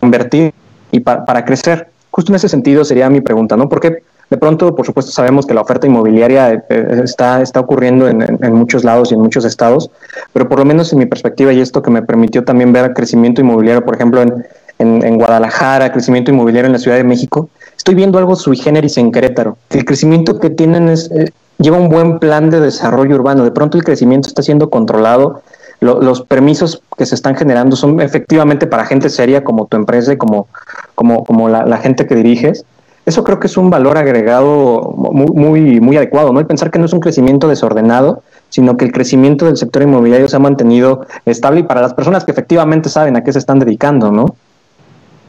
invertir y para, crecer. Justo en ese sentido sería mi pregunta, ¿no? ¿Por qué, De pronto, por supuesto, sabemos que la oferta inmobiliaria eh, eh, está, está ocurriendo en, muchos lados y en muchos estados, pero por lo menos en mi perspectiva y esto que me permitió también ver crecimiento inmobiliario, por ejemplo, en, en, Guadalajara, crecimiento inmobiliario en la Ciudad de México, estoy viendo algo sui generis en Querétaro. El crecimiento que tienen es, eh, lleva un buen plan de desarrollo urbano. De pronto el crecimiento está siendo controlado. Los permisos que se están generando son efectivamente para gente seria como tu empresa y como, como, como la, gente que diriges. Eso creo que es un valor agregado muy, muy, muy adecuado, ¿no? El pensar que no es un crecimiento desordenado, sino que el crecimiento del sector inmobiliario se ha mantenido estable y para las personas que efectivamente saben a qué se están dedicando, ¿no?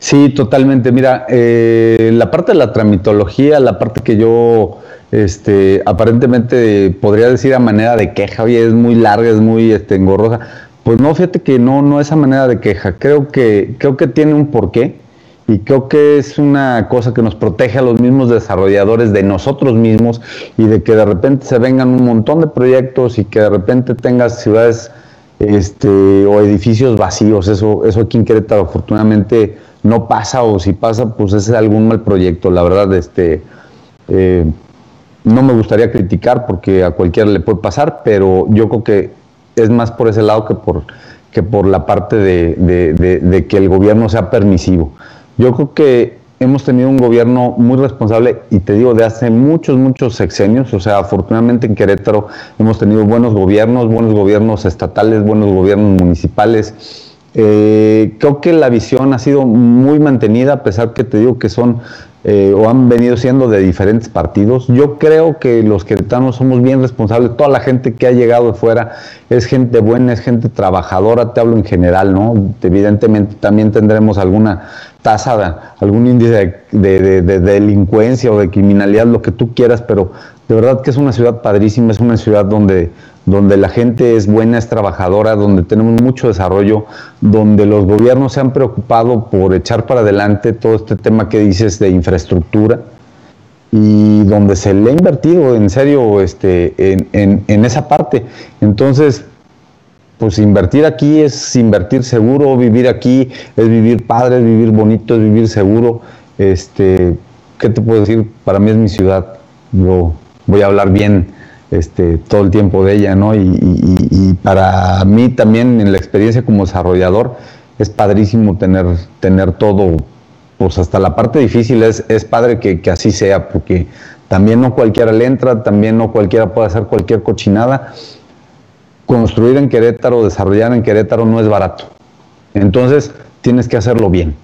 Sí, totalmente. Mira, eh, la parte de la tramitología, la parte que yo este, aparentemente podría decir a manera de queja, es muy larga, es muy este, engorrosa. Pues no, fíjate que no, no es a manera de queja. Creo que, creo que tiene un porqué y creo que es una cosa que nos protege a los mismos desarrolladores de nosotros mismos y de que de repente se vengan un montón de proyectos y que de repente tengas ciudades este, o edificios vacíos. Eso, eso aquí en Querétaro afortunadamente no pasa o si pasa, pues es algún mal proyecto. La verdad, este, eh, no me gustaría criticar porque a cualquiera le puede pasar, pero yo creo que es más por ese lado que por, que por la parte de, de que el gobierno sea permisivo. Yo creo que hemos tenido un gobierno muy responsable y te digo de hace muchos, muchos sexenios. O sea, afortunadamente en Querétaro hemos tenido buenos gobiernos, buenos gobiernos estatales, buenos gobiernos municipales eh, creo que la visión ha sido muy mantenida, a pesar que te digo que son eh, o han venido siendo de diferentes partidos. Yo creo que los queretanos somos bien responsables. Toda la gente que ha llegado de fuera es gente buena, es gente trabajadora, te hablo en general, ¿no? Evidentemente también tendremos alguna tasa, algún índice de, de delincuencia o de criminalidad, lo que tú quieras, pero de verdad que es una ciudad padrísima, es una ciudad donde donde la gente es buena, es trabajadora, donde tenemos mucho desarrollo, donde los gobiernos se han preocupado por echar para adelante todo este tema que dices de infraestructura y donde se le ha invertido en serio este, en, esa parte. Entonces, pues invertir aquí es invertir seguro, vivir aquí es vivir padre, es vivir bonito, es vivir seguro. Este, ¿Qué te puedo decir? Para mí es mi ciudad. Yo voy a hablar bien este, todo el tiempo de ella, ¿no? Y, para mí también en la experiencia como desarrollador es padrísimo tener, tener todo, pues hasta la parte difícil es, es padre que, que así sea, porque también no cualquiera le entra, también no cualquiera puede hacer cualquier cochinada. Construir en Querétaro, desarrollar en Querétaro no es barato. Entonces tienes que hacerlo bien,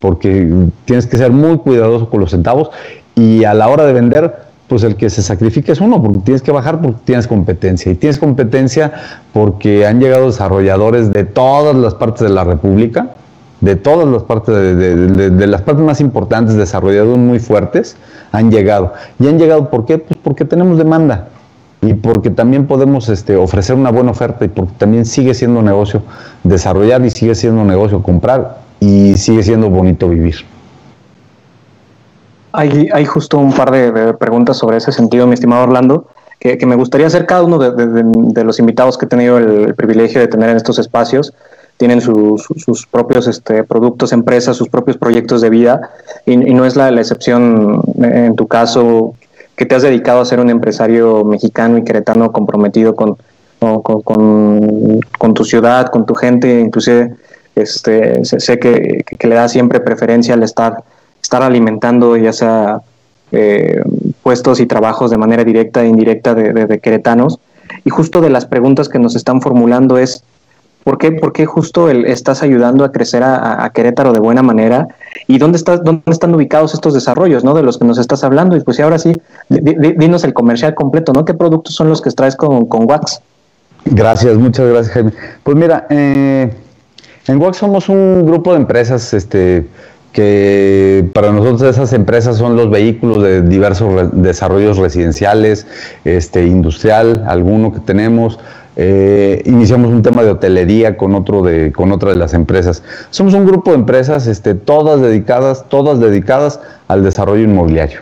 porque tienes que ser muy cuidadoso con los centavos y a la hora de vender pues el que se sacrifica es uno, porque tienes que bajar porque tienes competencia. Y tienes competencia porque han llegado desarrolladores de todas las partes de la República, de todas las partes, de, las partes más importantes, desarrolladores muy fuertes, han llegado. ¿Y han llegado por qué? Pues porque tenemos demanda y porque también podemos este, ofrecer una buena oferta y porque también sigue siendo negocio desarrollar y sigue siendo negocio comprar y sigue siendo bonito vivir. Hay, hay justo un par de, preguntas sobre ese sentido, mi estimado Orlando, que, me gustaría hacer cada uno de, los invitados que he tenido el, privilegio de tener en estos espacios. Tienen sus propios este, productos, empresas, sus propios proyectos de vida, y, no es la, excepción en tu caso que te has dedicado a ser un empresario mexicano y queretano comprometido con, tu ciudad, con tu gente, inclusive este, sé, que, le da siempre preferencia al estar estar alimentando ya sea eh, puestos y trabajos de manera directa e indirecta de, queretanos. Y justo de las preguntas que nos están formulando es, ¿por qué, por qué justo estás ayudando a crecer a, Querétaro de buena manera? ¿Y dónde, estás, dónde están ubicados estos desarrollos ¿no? de los que nos estás hablando? Y pues ahora sí, dinos el comercial completo, ¿no? ¿Qué productos son los que traes con, con Wax? Gracias, muchas gracias, Jaime. Pues mira, eh, en Wax somos un grupo de empresas este, que para nosotros esas empresas son los vehículos de diversos desarrollos residenciales, este, industrial, alguno que tenemos. Eh, iniciamos un tema de hotelería con otro de, con otra de las empresas. Somos un grupo de empresas, este, todas dedicadas, todas dedicadas al desarrollo inmobiliario.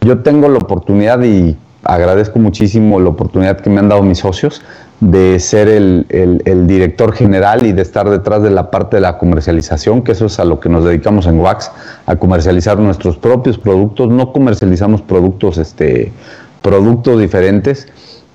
Yo tengo la oportunidad y agradezco muchísimo la oportunidad que me han dado mis socios de ser el, director general y de estar detrás de la parte de la comercialización, que eso es a lo que nos dedicamos en Wax, a comercializar nuestros propios productos. No comercializamos productos, este, productos diferentes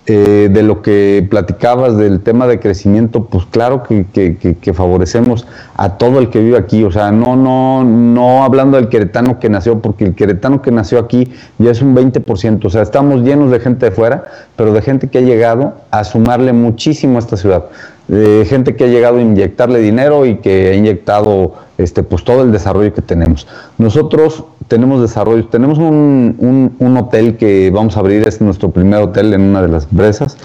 eh, de lo que platicabas del tema de crecimiento, pues claro que, que, favorecemos a todo el que vive aquí, o sea, no, no, no hablando del queretano que nació, porque el queretano que nació aquí ya es un 20%, o sea, estamos llenos de gente de fuera, pero de gente que ha llegado a sumarle muchísimo a esta ciudad, de gente que ha llegado a inyectarle dinero y que ha inyectado este, pues todo el desarrollo que tenemos. Nosotros tenemos desarrollo, tenemos un, un, hotel que vamos a abrir, es nuestro primer hotel en una de las empresas,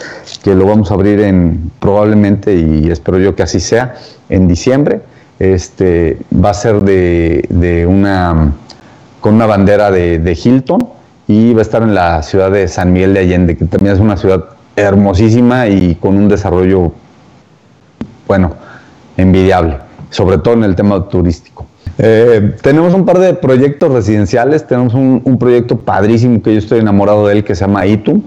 que lo vamos a abrir en probablemente, y espero yo que así sea, en diciembre. Este, va a ser de, de una, con una bandera de, de, Hilton y va a estar en la ciudad de San Miguel de Allende, que también es una ciudad hermosísima y con un desarrollo, bueno, envidiable, sobre todo en el tema turístico. Eh, tenemos un par de proyectos residenciales. Tenemos un, proyecto padrísimo que yo estoy enamorado de él que se llama ITUM.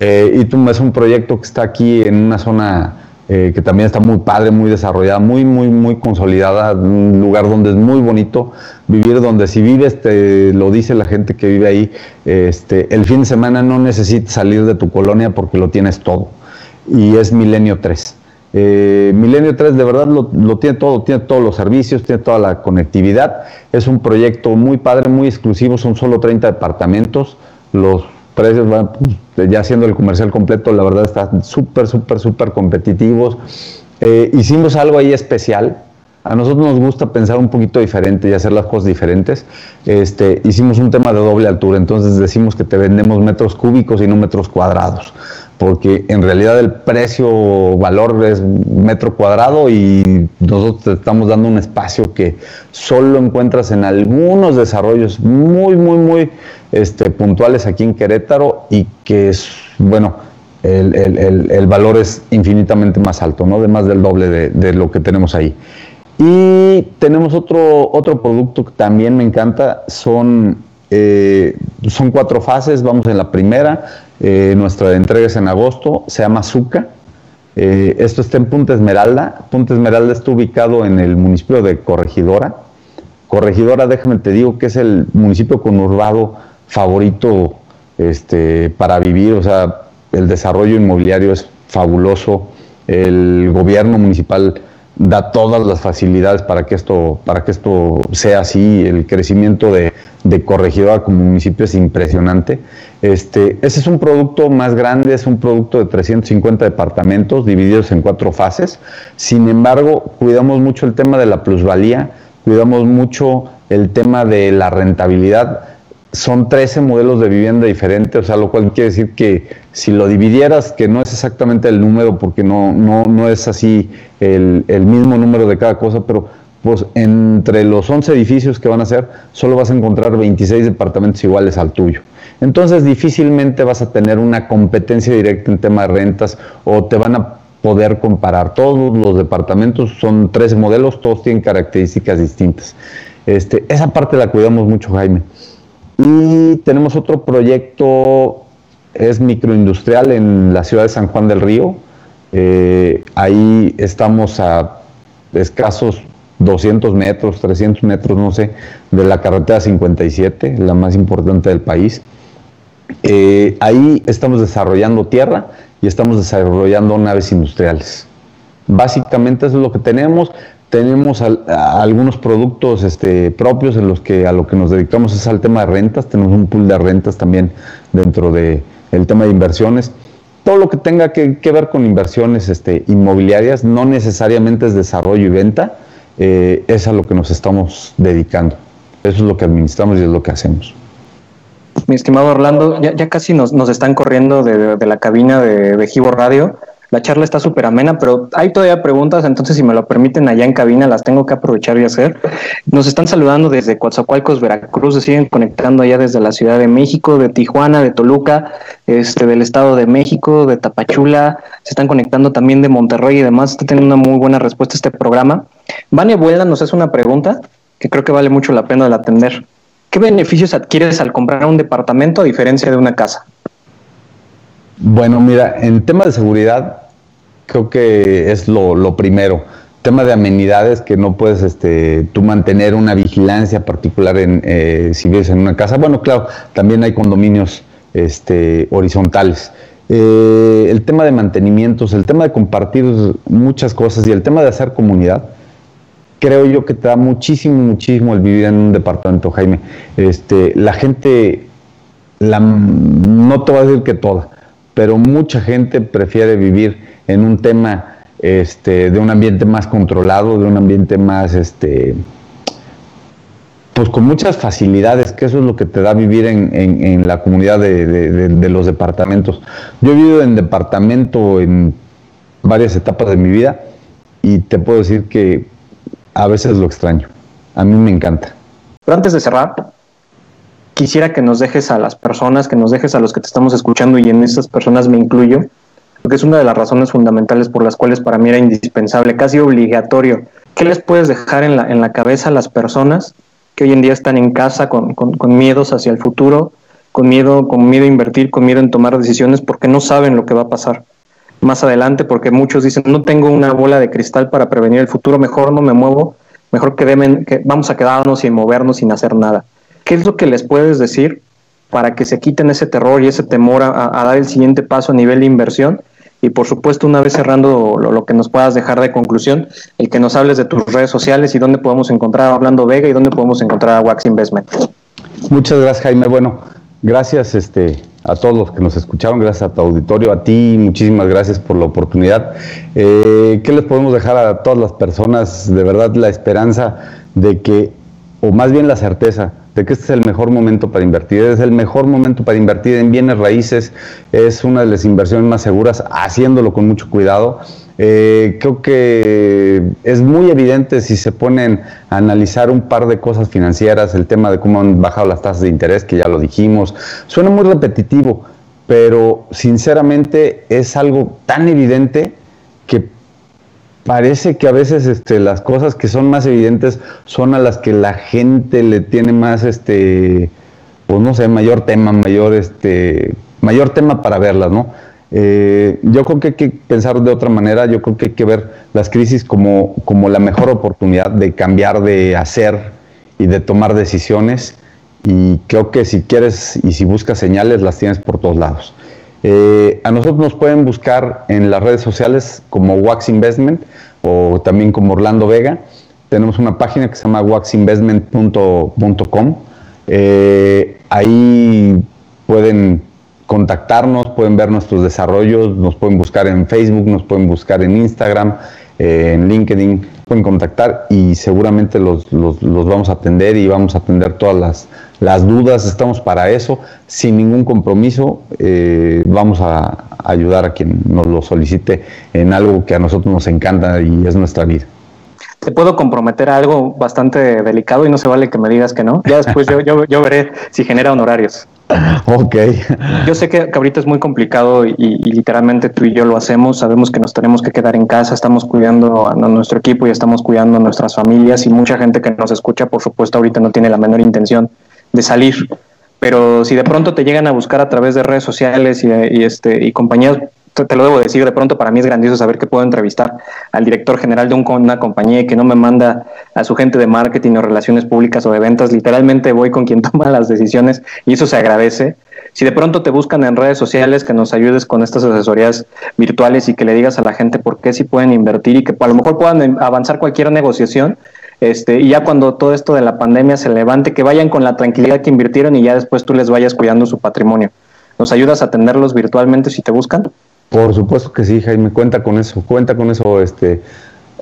Eh, ITUM es un proyecto que está aquí en una zona eh, que también está muy padre, muy desarrollada, muy, muy, muy consolidada. Un lugar donde es muy bonito vivir, donde si vives, te lo dice la gente que vive ahí, este, el fin de semana no necesitas salir de tu colonia porque lo tienes todo. Y es Milenio 3. Eh, Milenio 3 de verdad lo, tiene todo, tiene todos los servicios, tiene toda la conectividad. Es un proyecto muy padre, muy exclusivo, son solo 30 departamentos. Los precios van, pues, ya siendo el comercial completo, la verdad están súper, súper, súper competitivos. Eh, hicimos algo ahí especial. A nosotros nos gusta pensar un poquito diferente y hacer las cosas diferentes. Este, hicimos un tema de doble altura, entonces decimos que te vendemos metros cúbicos y no metros cuadrados porque en realidad el precio valor es metro cuadrado y nosotros te estamos dando un espacio que solo encuentras en algunos desarrollos muy, muy, muy este, puntuales aquí en Querétaro y que es, bueno, el, valor es infinitamente más alto, ¿no? De más del doble de, lo que tenemos ahí. Y tenemos otro, otro producto que también me encanta, son, eh, son cuatro fases, vamos en la primera, eh, nuestra entrega es en agosto, se llama Zuca. Eh, esto está en Punta Esmeralda. Punta Esmeralda está ubicado en el municipio de Corregidora. Corregidora, déjame te digo que es el municipio conurbado favorito este, para vivir, o sea, el desarrollo inmobiliario es fabuloso, el gobierno municipal da todas las facilidades para que esto, para que esto sea así, el crecimiento de, de Corregidora como municipio es impresionante. Este, ese es un producto más grande, es un producto de 350 departamentos divididos en cuatro fases. Sin embargo, cuidamos mucho el tema de la plusvalía, cuidamos mucho el tema de la rentabilidad. Son 13 modelos de vivienda diferentes, o sea, lo cual quiere decir que si lo dividieras, que no es exactamente el número, porque no, no, no es así el, el mismo número de cada cosa, pero pues entre los 11 edificios que van a ser, solo vas a encontrar 26 departamentos iguales al tuyo. Entonces difícilmente vas a tener una competencia directa en tema de rentas o te van a poder comparar. Todos los departamentos son tres modelos, todos tienen características distintas. Este, esa parte la cuidamos mucho, Jaime. Y tenemos otro proyecto, es microindustrial en la ciudad de San Juan del Río. Eh, ahí estamos a escasos 200 metros, 300 metros, no sé, de la carretera 57, la más importante del país. Eh, ahí estamos desarrollando tierra y estamos desarrollando naves industriales. Básicamente eso es lo que tenemos. Tenemos algunos productos este, propios en los que a lo que nos dedicamos es al tema de rentas. Tenemos un pool de rentas también dentro del tema de inversiones. Todo lo que tenga que, ver con inversiones este, inmobiliarias no necesariamente es desarrollo y venta, eh, es a lo que nos estamos dedicando. Eso es lo que administramos y es lo que hacemos. Mi estimado Orlando, ya, casi nos, están corriendo de, la cabina de, de Radio. La charla está súper amena, pero hay todavía preguntas, entonces si me lo permiten allá en cabina, las tengo que aprovechar y hacer. Nos están saludando desde Coatzacoalcos, Veracruz, se siguen conectando allá desde la Ciudad de México, de Tijuana, de Toluca, este, del Estado de México, de Tapachula, se están conectando también de Monterrey y demás. Está teniendo una muy buena respuesta este programa. Vania Vuela nos hace una pregunta que creo que vale mucho la pena de atender. ¿Qué beneficios adquieres al comprar un departamento a diferencia de una casa? Bueno, mira, en tema de seguridad, creo que es lo, primero. Tema de amenidades que no puedes este, tú mantener una vigilancia particular en eh, si vives en una casa. Bueno, claro, también hay condominios este, horizontales. Eh, el tema de mantenimientos, el tema de compartir muchas cosas y el tema de hacer comunidad, creo yo que te da muchísimo, muchísimo el vivir en un departamento, Jaime. Este, la gente, la, no te voy a decir que toda, pero mucha gente prefiere vivir en un tema este, de un ambiente más controlado, de un ambiente más, este, pues con muchas facilidades, que eso es lo que te da vivir en, la comunidad de, los departamentos. Yo he vivido en departamento en varias etapas de mi vida y te puedo decir que a veces lo extraño. A mí me encanta. Pero antes de cerrar, quisiera que nos dejes a las personas, que nos dejes a los que te estamos escuchando y en esas personas me incluyo, porque es una de las razones fundamentales por las cuales para mí era indispensable, casi obligatorio. ¿Qué les puedes dejar en la, en la cabeza a las personas que hoy en día están en casa con, miedos hacia el futuro, con miedo, con miedo a invertir, con miedo en tomar decisiones porque no saben lo que va a pasar más adelante, porque muchos dicen, no tengo una bola de cristal para prevenir el futuro, mejor no me muevo, mejor que vamos a quedarnos sin movernos, sin hacer nada. ¿Qué es lo que les puedes decir para que se quiten ese terror y ese temor a dar el siguiente paso a nivel de inversión y por supuesto, una vez cerrando lo, que nos puedas dejar de conclusión, el que nos hables de tus redes sociales y dónde podemos encontrar a Hablando Vega y dónde podemos encontrar a Wax Investment. Muchas gracias, Jaime. Bueno, gracias este, a todos los que nos escucharon, gracias a tu auditorio, a ti, muchísimas gracias por la oportunidad. Eh, ¿Qué les podemos dejar a todas las personas? De verdad, la esperanza de que, o más bien la certeza, de que este es el mejor momento para invertir. Es el mejor momento para invertir en bienes raíces. Es una de las inversiones más seguras, haciéndolo con mucho cuidado. Eh, creo que es muy evidente si se ponen a analizar un par de cosas financieras, el tema de cómo han bajado las tasas de interés, que ya lo dijimos. Suena muy repetitivo, pero sinceramente es algo tan evidente que parece que a veces este, las cosas que son más evidentes son a las que la gente le tiene más, este, pues no sé, mayor tema, mayor, este, mayor tema para verlas, ¿no? Eh, yo creo que hay que pensar de otra manera, yo creo que hay que ver las crisis como, como la mejor oportunidad de cambiar, de hacer y de tomar decisiones y creo que si quieres y si buscas señales las tienes por todos lados. Eh, a nosotros nos pueden buscar en las redes sociales como Wax Investment o también como Orlando Vega. Tenemos una página que se llama waxinvestment.com. Eh, ahí pueden contactarnos, pueden ver nuestros desarrollos, nos pueden buscar en Facebook, nos pueden buscar en Instagram, eh, en LinkedIn, pueden contactar y seguramente los, vamos a atender y vamos a atender todas las, las dudas, estamos para eso, sin ningún compromiso, eh, vamos a ayudar a quien nos lo solicite en algo que a nosotros nos encanta y es nuestra vida te puedo comprometer a algo bastante delicado y no se vale que me digas que no. Ya después yo, yo, yo veré si genera honorarios. Ok. Yo sé que, ahorita es muy complicado y, literalmente tú y yo lo hacemos. Sabemos que nos tenemos que quedar en casa, estamos cuidando a nuestro equipo y estamos cuidando a nuestras familias y mucha gente que nos escucha, por supuesto, ahorita no tiene la menor intención de salir. Pero si de pronto te llegan a buscar a través de redes sociales y, y este, y compañías te lo debo decir, de pronto para mí es grandioso saber que puedo entrevistar al director general de una compañía y que no me manda a su gente de marketing o relaciones públicas o de ventas, literalmente voy con quien toma las decisiones y eso se agradece. Si de pronto te buscan en redes sociales, que nos ayudes con estas asesorías virtuales y que le digas a la gente por qué sí pueden invertir y que a lo mejor puedan avanzar cualquier negociación, este, y ya cuando todo esto de la pandemia se levante, que vayan con la tranquilidad que invirtieron y ya después tú les vayas cuidando su patrimonio. ¿Nos ayudas a atenderlos virtualmente si te buscan? Por supuesto que sí, Jaime, cuenta con eso, cuenta con eso. Este,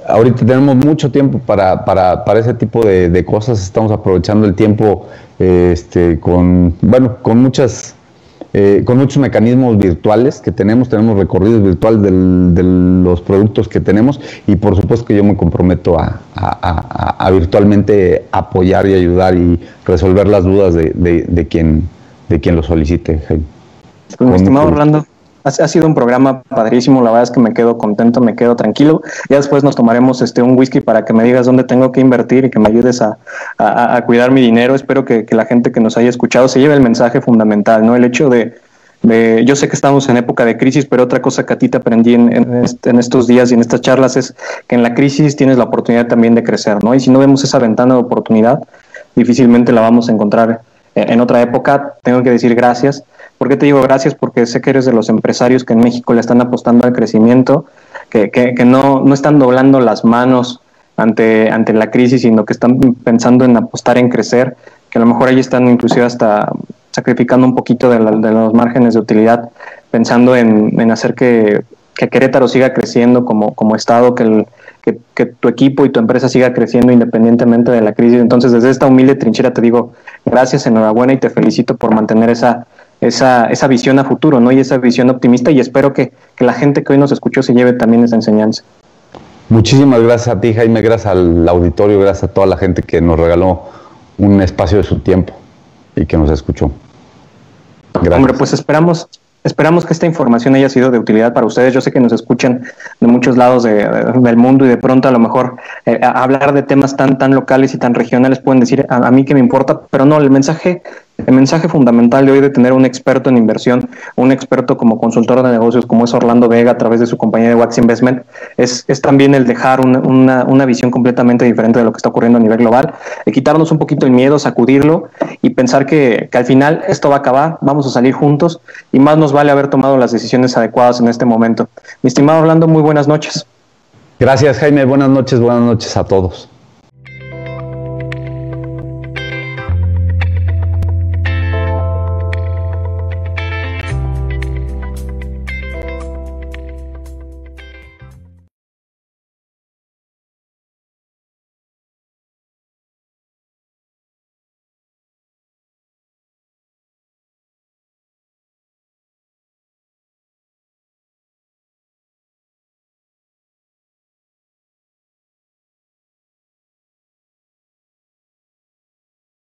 ahorita tenemos mucho tiempo para, para, para ese tipo de, cosas, estamos aprovechando el tiempo este, con, bueno, con muchas... Eh, con muchos mecanismos virtuales que tenemos, tenemos recorridos virtuales de los productos que tenemos y por supuesto que yo me comprometo a, a, virtualmente apoyar y ayudar y resolver las dudas de, de, quien, de quien lo solicite. Jaime. Estimado Orlando, ha, sido un programa padrísimo, la verdad es que me quedo contento, me quedo tranquilo. Ya después nos tomaremos este un whisky para que me digas dónde tengo que invertir y que me ayudes a, cuidar mi dinero. Espero que, la gente que nos haya escuchado se lleve el mensaje fundamental, ¿no? El hecho de, yo sé que estamos en época de crisis, pero otra cosa que a ti te aprendí en, estos días y en estas charlas es que en la crisis tienes la oportunidad también de crecer, ¿no? Y si no vemos esa ventana de oportunidad, difícilmente la vamos a encontrar en otra época. Tengo que decir gracias. ¿Por qué te digo gracias? Porque sé que eres de los empresarios que en México le están apostando al crecimiento, que, que, no, no están doblando las manos ante, ante la crisis, sino que están pensando en apostar en crecer, que a lo mejor ahí están inclusive hasta sacrificando un poquito de, los márgenes de utilidad, pensando en, hacer que, Querétaro siga creciendo como, como Estado, que, el, que, tu equipo y tu empresa siga creciendo independientemente de la crisis. Entonces, desde esta humilde trinchera te digo gracias, enhorabuena y te felicito por mantener esa, esa, esa visión a futuro ¿no? y esa visión optimista y espero que, que la gente que hoy nos escuchó se lleve también esa enseñanza. Muchísimas gracias a ti, Jaime, gracias al auditorio, gracias a toda la gente que nos regaló un espacio de su tiempo y que nos escuchó. Gracias. Hombre, pues esperamos, esperamos que esta información haya sido de utilidad para ustedes. Yo sé que nos escuchan de muchos lados del mundo y de pronto a lo mejor eh, hablar de temas tan, tan locales y tan regionales pueden decir a, a, mí que me importa, pero no, el mensaje el mensaje fundamental de hoy de tener un experto en inversión, un experto como consultor de negocios como es Orlando Vega a través de su compañía de Wax Investment, es, también el dejar una, una, visión completamente diferente de lo que está ocurriendo a nivel global, quitarnos un poquito el miedo, sacudirlo y pensar que, que al final esto va a acabar, vamos a salir juntos y más nos vale haber tomado las decisiones adecuadas en este momento. Mi estimado Orlando, muy buenas noches. Gracias Jaime, buenas noches, buenas noches a todos.